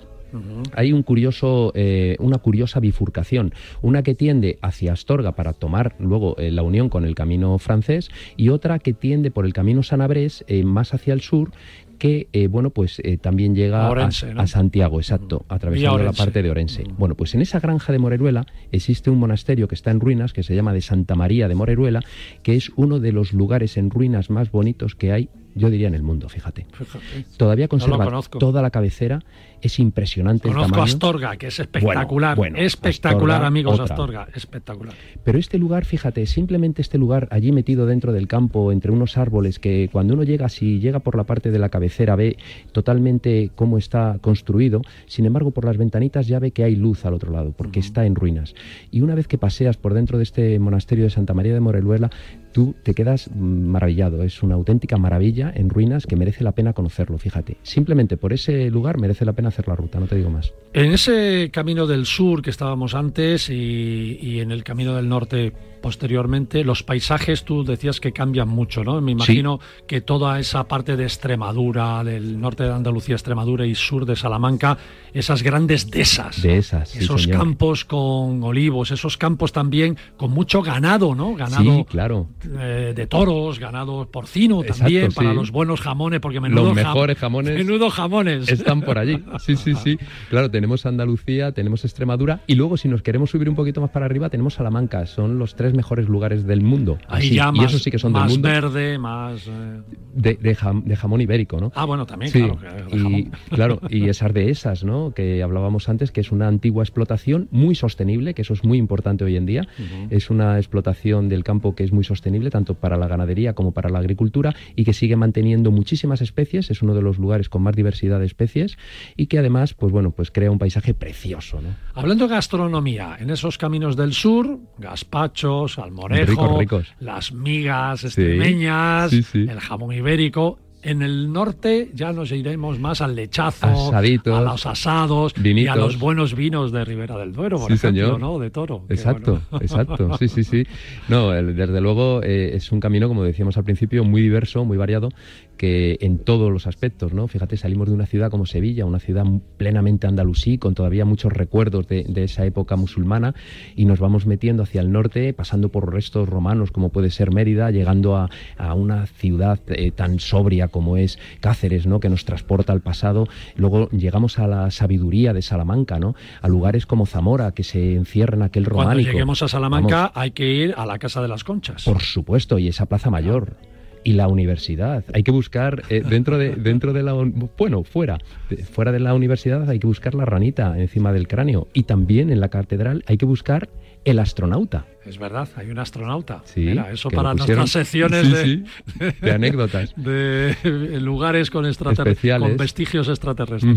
hay un curioso, eh, una curiosa bifurcación, una que tiende hacia Astorga para tomar luego eh, la unión con el camino francés y otra que tiende por el camino Sanabres eh, más hacia el sur que eh, bueno pues eh, también llega A a, Orense, ¿no? a Santiago, exacto, atravesando la parte de Orense. Bueno, pues en esa granja de Moreruela existe un monasterio que está en ruinas que se llama de Santa María de Moreruela, que es uno de los lugares en ruinas más bonitos que hay, yo diría en el mundo, fíjate. Fíjate. Todavía conserva toda la cabecera, es impresionante el Conozco tamaño. Astorga, que es espectacular. Bueno, bueno, espectacular, Astorga, amigos, otra. Astorga. Espectacular. Pero este lugar, fíjate, simplemente este lugar allí metido dentro del campo, entre unos árboles, que cuando uno llega, si llega por la parte de la cabecera, cabecera, ve totalmente cómo está construido, sin embargo por las ventanitas ya ve que hay luz al otro lado, porque está en ruinas. Y una vez que paseas por dentro de este monasterio de Santa María de Moreluela, tú te quedas maravillado. Es una auténtica maravilla en ruinas que merece la pena conocerlo, fíjate. Simplemente por ese lugar merece la pena hacer la ruta, no te digo más. En ese camino del sur que estábamos antes y, y en el camino del norte posteriormente, los paisajes tú decías que cambian mucho, ¿no? Me imagino que toda esa parte de Extremadura, del norte de Andalucía, Extremadura y sur de Salamanca, esas grandes dehesas, Dehesas, sí, esos señor. campos con olivos, esos campos también con mucho ganado, ¿no? Ganado Sí, claro. eh, de toros, ganado porcino también para los buenos jamones, porque menudo Los jam- mejores jamones menudo jamones están por allí. Sí, sí, sí. Claro, tenemos Andalucía, tenemos Extremadura y luego si nos queremos subir un poquito más para arriba tenemos Salamanca. Son los tres mejores lugares del mundo. Así. ya y más, eso sí que son del más mundo. verde, más eh, De, de jam- de jamón ibérico, ¿no? Ah, bueno, también, Sí, claro, que y, claro, y esas dehesas, ¿no? Que hablábamos antes, que es una antigua explotación muy sostenible, que eso es muy importante hoy en día. Es una explotación del campo que es muy sostenible, tanto para la ganadería como para la agricultura, y que sigue manteniendo muchísimas especies. Es uno de los lugares con más diversidad de especies y que además, pues bueno, pues crea un paisaje precioso, ¿no? Hablando de gastronomía, en esos caminos del sur, gazpachos, salmorejo, Ricos, ricos. las migas extremeñas, sí, sí. el jamón ibérico. En el norte ya nos iremos más al lechazo, Asaditos, a los asados y a los buenos vinos de Ribera del Duero, por Sí, ejemplo, señor. ¿no? De toro. Exacto, bueno. exacto. Sí, sí, sí. No, desde luego eh, es un camino, como decíamos al principio, muy diverso, muy variado, que en todos los aspectos, ¿no? Fíjate, salimos de una ciudad como Sevilla, una ciudad plenamente andalusí, con todavía muchos recuerdos de, de esa época musulmana, y nos vamos metiendo hacia el norte, pasando por restos romanos, como puede ser Mérida, llegando a, a una ciudad eh, tan sobria como es Cáceres, ¿no? Que nos transporta al pasado. Luego llegamos a la sabiduría de Salamanca, ¿no? A lugares como Zamora, que se encierra en aquel Cuando románico. lleguemos a Salamanca Vamos, hay que ir a la Casa de las Conchas. por supuesto, y esa Plaza Mayor. Y la universidad. Hay que buscar eh, dentro de dentro de la bueno fuera de- fuera de la universidad hay que buscar la ranita encima del cráneo y también en la catedral hay que buscar el astronauta. Es verdad, hay un astronauta. Sí, Mira, eso para nuestras secciones Sí, de, sí, de anécdotas. de lugares con, extraterre- Especiales. con vestigios extraterrestres.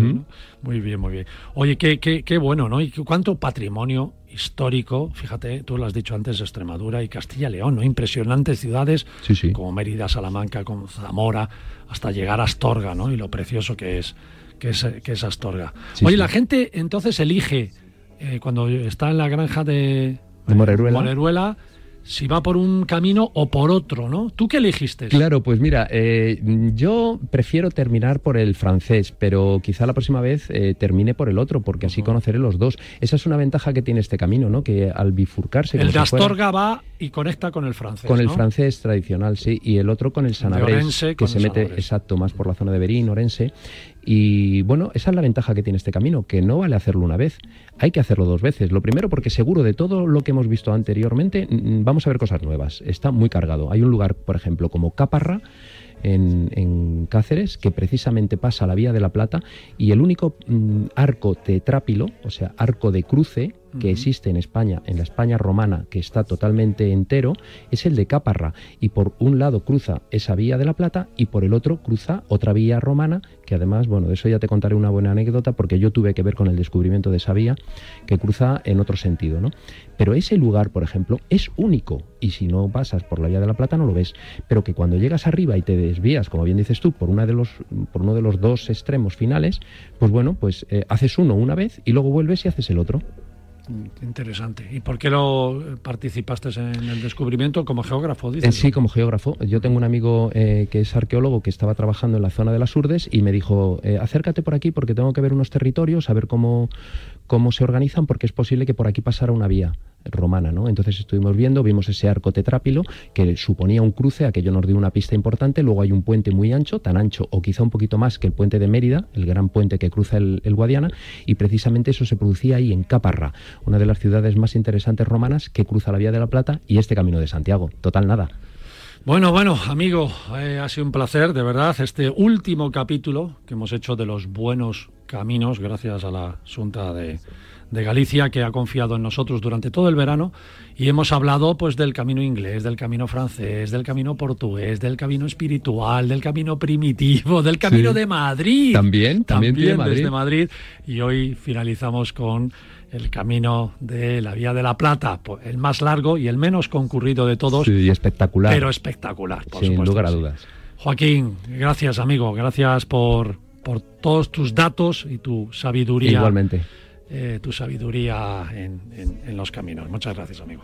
Muy bien, muy bien. Oye, qué, qué, qué bueno, ¿no? Y cuánto patrimonio histórico, fíjate, tú lo has dicho antes, Extremadura y Castilla-León, ¿no? Impresionantes ciudades Sí, sí. como Mérida, Salamanca, como Zamora, hasta llegar a Astorga, ¿no? Y lo precioso que es, que es, que es Astorga. Sí, Oye, la gente entonces elige, eh, cuando está en la granja de, De Moreruela. Moreruela, si va por un camino o por otro, ¿no? ¿Tú qué elegiste? Claro, pues mira, eh, yo prefiero terminar por el francés, pero quizá la próxima vez eh, termine por el otro, porque así conoceré los dos. Esa es una ventaja que tiene este camino, ¿no? Que al bifurcarse... El de Astorga va y conecta con el francés. Con el francés tradicional, sí, y el otro con el Sanabrés, Orense que con se mete Sanabrés. exacto más por la zona de Berín, Orense. Y bueno, esa es la ventaja que tiene este camino, que no vale hacerlo una vez, hay que hacerlo dos veces. Lo primero, porque seguro de todo lo que hemos visto anteriormente, vamos a ver cosas nuevas. Está muy cargado. Hay un lugar, por ejemplo, como Caparra. En, en Cáceres, que precisamente pasa la Vía de la Plata, y el único mm, arco tetrápilo, o sea, arco de cruce, que existe en España, en la España romana, que está totalmente entero, es el de Caparra. Y por un lado cruza esa vía de la Plata y por el otro cruza otra vía romana, que además, bueno, de eso ya te contaré una buena anécdota, porque yo tuve que ver con el descubrimiento de esa vía, que cruza en otro sentido, ¿no? Pero ese lugar, por ejemplo, es único. Y si no pasas por la vía de la Plata no lo ves. Pero que cuando llegas arriba y te desvías, como bien dices tú, por, una de los, por uno de los dos extremos finales, pues bueno, pues eh, haces uno una vez y luego vuelves y haces el otro. Mm, Interesante. ¿Y por qué lo eh, participaste en el descubrimiento como geógrafo? Dices, Eh, sí, como geógrafo. Yo tengo un amigo eh, que es arqueólogo que estaba trabajando en la zona de las Urdes y me dijo, eh, acércate por aquí porque tengo que ver unos territorios, a ver cómo, cómo se organizan, porque es posible que por aquí pasara una vía romana, ¿no? Entonces estuvimos viendo, vimos ese arco tetrápilo que suponía un cruce, aquello nos dio una pista importante, luego hay un puente muy ancho, tan ancho o quizá un poquito más que el puente de Mérida, el gran puente que cruza el, Guadiana, y precisamente eso se producía ahí en Caparra, una de las ciudades más interesantes romanas que cruza la Vía de la Plata y este Camino de Santiago. Total nada. Bueno, bueno, amigo, eh, ha sido un placer, de verdad, este último capítulo que hemos hecho de los buenos caminos, gracias a la Junta de, de Galicia que ha confiado en nosotros durante todo el verano y hemos hablado pues del camino inglés, del camino francés, del camino portugués, del camino espiritual, del camino primitivo, del camino Sí. de Madrid. También, también tiene Madrid. desde Madrid y hoy finalizamos con el camino de la Vía de la Plata, pues, el más largo y el menos concurrido de todos, Sí, y espectacular. pero espectacular, por Sin supuesto lugar a sí. dudas. Joaquín, gracias amigo, gracias por, por todos tus datos y tu sabiduría. Igualmente. Eh, tu sabiduría en, los caminos. Muchas gracias, amigo.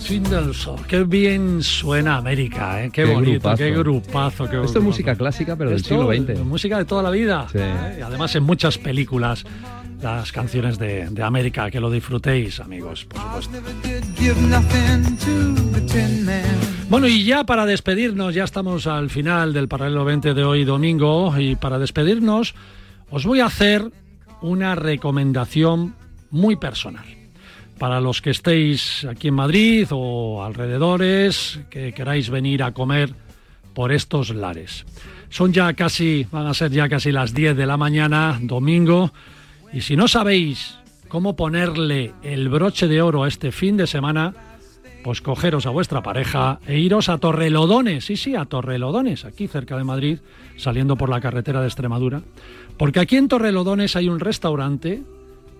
Swindelson, qué bien suena América, ¿eh? qué, Qué bonito, grupazo. qué grupazo. Qué Esto es música clásica, pero del Esto, siglo XX. Música de toda la vida. Sí. ¿eh? Y además en muchas películas las canciones de, de América, que lo disfrutéis, amigos, por supuesto. Give nothing to the Tin Man. Bueno, y ya para despedirnos, ya estamos al final del paralelo 20 de hoy domingo, y para despedirnos os voy a hacer una recomendación muy personal. Para los que estéis aquí en Madrid o alrededores, que queráis venir a comer por estos lares. Son ya casi, van a ser ya casi las 10 de la mañana, domingo, y si no sabéis cómo ponerle el broche de oro a este fin de semana, pues cogeros a vuestra pareja e iros a Torrelodones, sí, sí, a Torrelodones, aquí cerca de Madrid, saliendo por la carretera de Extremadura, porque aquí en Torrelodones hay un restaurante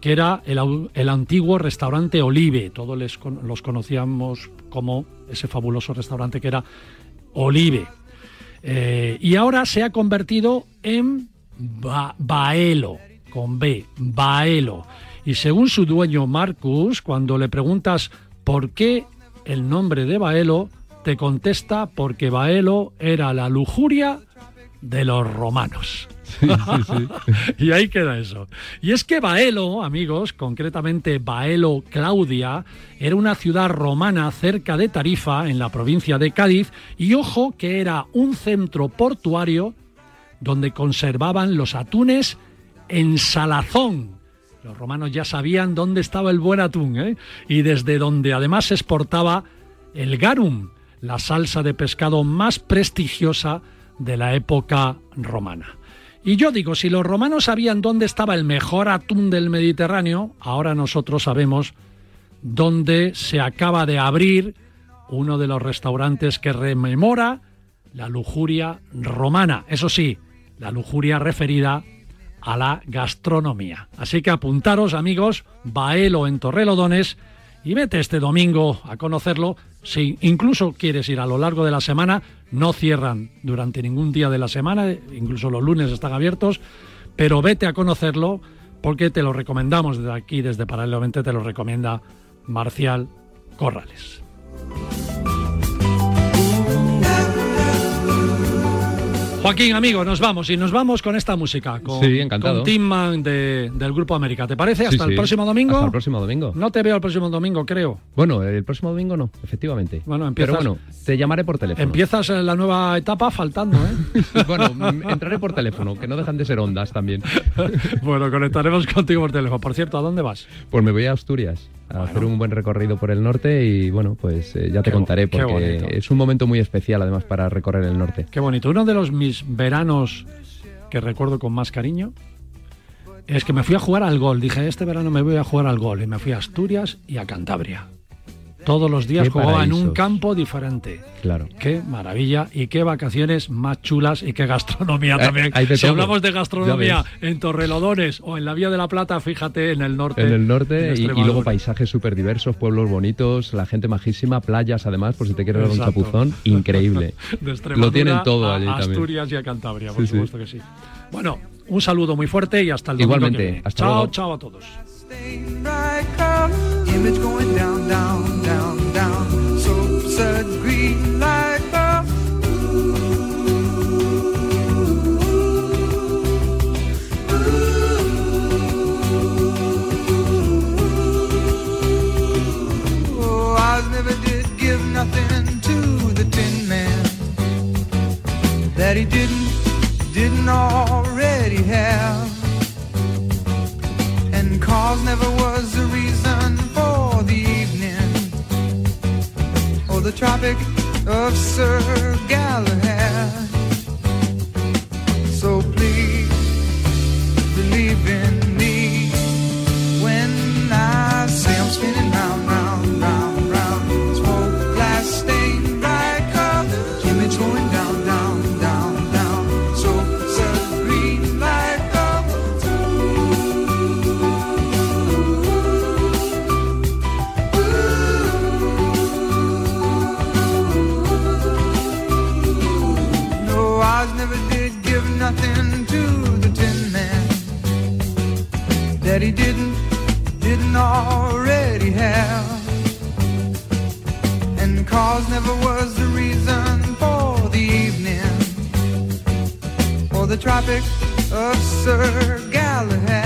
que era el, antiguo restaurante Olive, todos los conocíamos como ese fabuloso restaurante que era Olive. Eh, y ahora se ha convertido en Ba- Baelo, con B, Baelo. Y según su dueño Marcus, cuando le preguntas por qué el nombre de Baelo, te contesta porque Baelo era la lujuria de los romanos. y ahí queda eso. Y es que Baelo, amigos, concretamente Baelo Claudia, era una ciudad romana cerca de Tarifa, en la provincia de Cádiz, y ojo que era un centro portuario donde conservaban los atunes en salazón. Los romanos ya sabían dónde estaba el buen atún, ¿eh? y desde donde además se exportaba el garum, la salsa de pescado más prestigiosa de la época romana. Y yo digo, si los romanos sabían dónde estaba el mejor atún del Mediterráneo, ahora nosotros sabemos dónde se acaba de abrir uno de los restaurantes que rememora la lujuria romana. Eso sí, la lujuria referida a la gastronomía. Así que apuntaros, amigos, Baelo en Torrelodones y vete este domingo a conocerlo. Si incluso quieres ir a lo largo de la semana, no cierran durante ningún día de la semana, incluso los lunes están abiertos, pero vete a conocerlo porque te lo recomendamos desde aquí, desde Paralelo 20, te lo recomienda Marcial Corrales. Joaquín, amigo, nos vamos y nos vamos con esta música, con, Sí, encantado. con Tim Man de- del Grupo América. ¿Te parece? Hasta Sí, el sí. próximo domingo. Hasta el próximo domingo. No te veo el próximo domingo, creo. Bueno, el próximo domingo no, efectivamente. Bueno, empiezas- Pero bueno, te llamaré por teléfono. Empiezas la nueva etapa faltando, ¿eh? bueno, mm, entraré por teléfono, que no dejan de ser ondas también. bueno, conectaremos contigo por teléfono. Por cierto, ¿a dónde vas? Pues me voy a Asturias a hacer un buen recorrido por el norte y bueno, pues eh, ya te Qué contaré porque es un momento muy especial además para recorrer el norte. Qué bonito. Uno de los mis veranos que recuerdo con más cariño es que me fui a jugar al gol. Dije, este verano me voy a jugar al gol. Y me fui a Asturias y a Cantabria. Todos los días jugaba en un campo diferente. Claro. Qué maravilla y qué vacaciones más chulas y qué gastronomía Eh, también. si todo. hablamos de gastronomía en Torrelodones o en la Vía de la Plata, fíjate en el norte. En el norte y, luego paisajes súper diversos, pueblos bonitos, la gente majísima, playas además, por si te quieres dar un chapuzón, increíble. De Lo tienen todo a allí también. Asturias y a Cantabria, por Sí, sí. supuesto que sí. Bueno, un saludo muy fuerte y hasta el domingo Igualmente, que viene. hasta chao, luego. chao a todos. Stain bright image going down, down, down, down. So a green light bulb. Oh, I never did give nothing to the Tin Man that he didn't, didn't already have. Cause never was the reason for the evening or the Tropic of Sir Galahad. So please believe in the Tropic of Sir Galahad.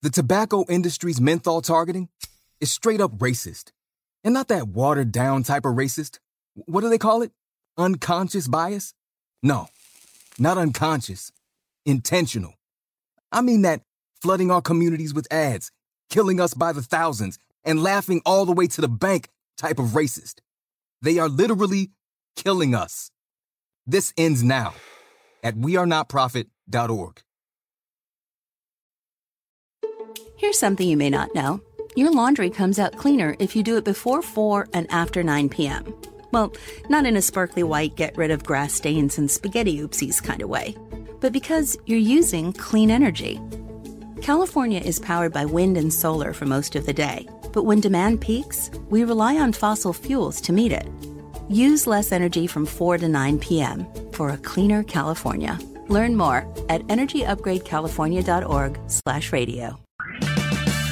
The tobacco industry's menthol targeting is straight up racist. And not that watered down type of racist. What do they call it? Unconscious bias? No, not unconscious. Intentional. I mean that flooding our communities with ads, killing us by the thousands, and laughing all the way to the bank type of racist. They are literally killing us. This ends now at wearenotprofit.org. Here's something you may not know your laundry comes out cleaner if you do it before 4 and after 9 p.m. Well, not in a sparkly white, get rid of grass stains and spaghetti oopsies kind of way, but because you're using clean energy. California is powered by wind and solar for most of the day, but when demand peaks, we rely on fossil fuels to meet it. Use less energy from 4 to 9 p.m. for a cleaner California. Learn more at energyupgradecalifornia.org/radio.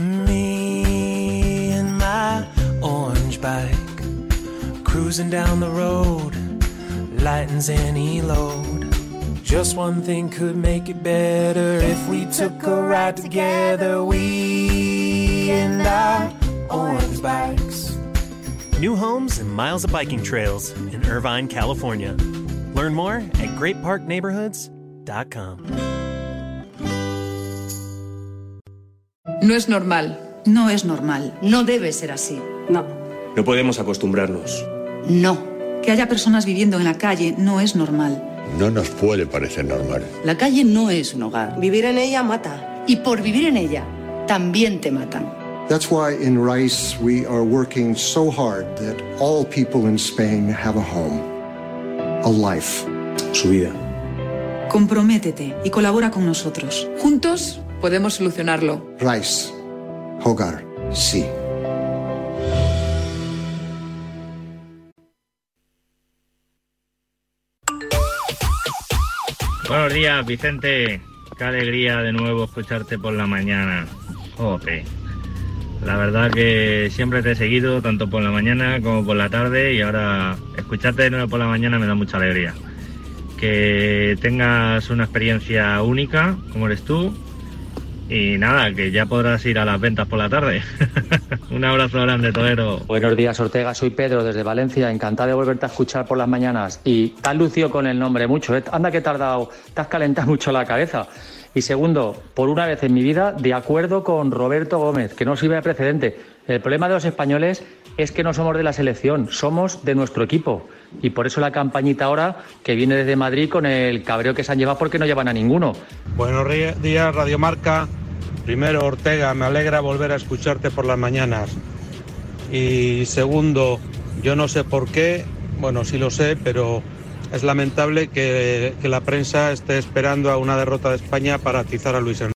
Me and my orange bike, cruising down the road, lightens any load. Just one thing could make it better if we took a ride together. We and our orange bikes. New homes and miles of biking trails in Irvine, California. Learn more at greatparkneighborhoods.com. No es normal. No es normal. No debe ser así. No. No podemos acostumbrarnos. No. Que haya personas viviendo en la calle no es normal. No nos puede parecer normal. La calle no es un hogar. Vivir en ella mata. Y por vivir en ella, también te matan. That's why in Rice we are working so hard that all people in Spain have a home, a life. Su vida. Comprométete y colabora con nosotros. Juntos podemos solucionarlo. Rice, hogar, sí. Buenos días, Vicente. Qué alegría de nuevo escucharte por la mañana. Jope. La verdad que siempre te he seguido, tanto por la mañana como por la tarde, y ahora escucharte de nuevo por la mañana me da mucha alegría. que tengas una experiencia única, como eres tú. Y nada, que ya podrás ir a las ventas por la tarde. Un abrazo grande, Torero. Buenos días, Ortega. Soy Pedro desde Valencia. Encantado de volverte a escuchar por las mañanas. Y te has lucido con el nombre mucho. ¿eh? Anda que he tardado, te has calentado mucho la cabeza. Y segundo, por una vez en mi vida, de acuerdo con Roberto Gómez, que no sirve de precedente. El problema de los españoles es que no somos de la selección, somos de nuestro equipo. Y por eso la campañita ahora que viene desde Madrid con el cabreo que se han llevado porque no llevan a ninguno. Buenos días, Radio Marca. Primero, Ortega, me alegra volver a escucharte por las mañanas. Y segundo, yo no sé por qué, bueno, sí lo sé, pero es lamentable que, la prensa esté esperando a una derrota de España para atizar a Luis Enrique.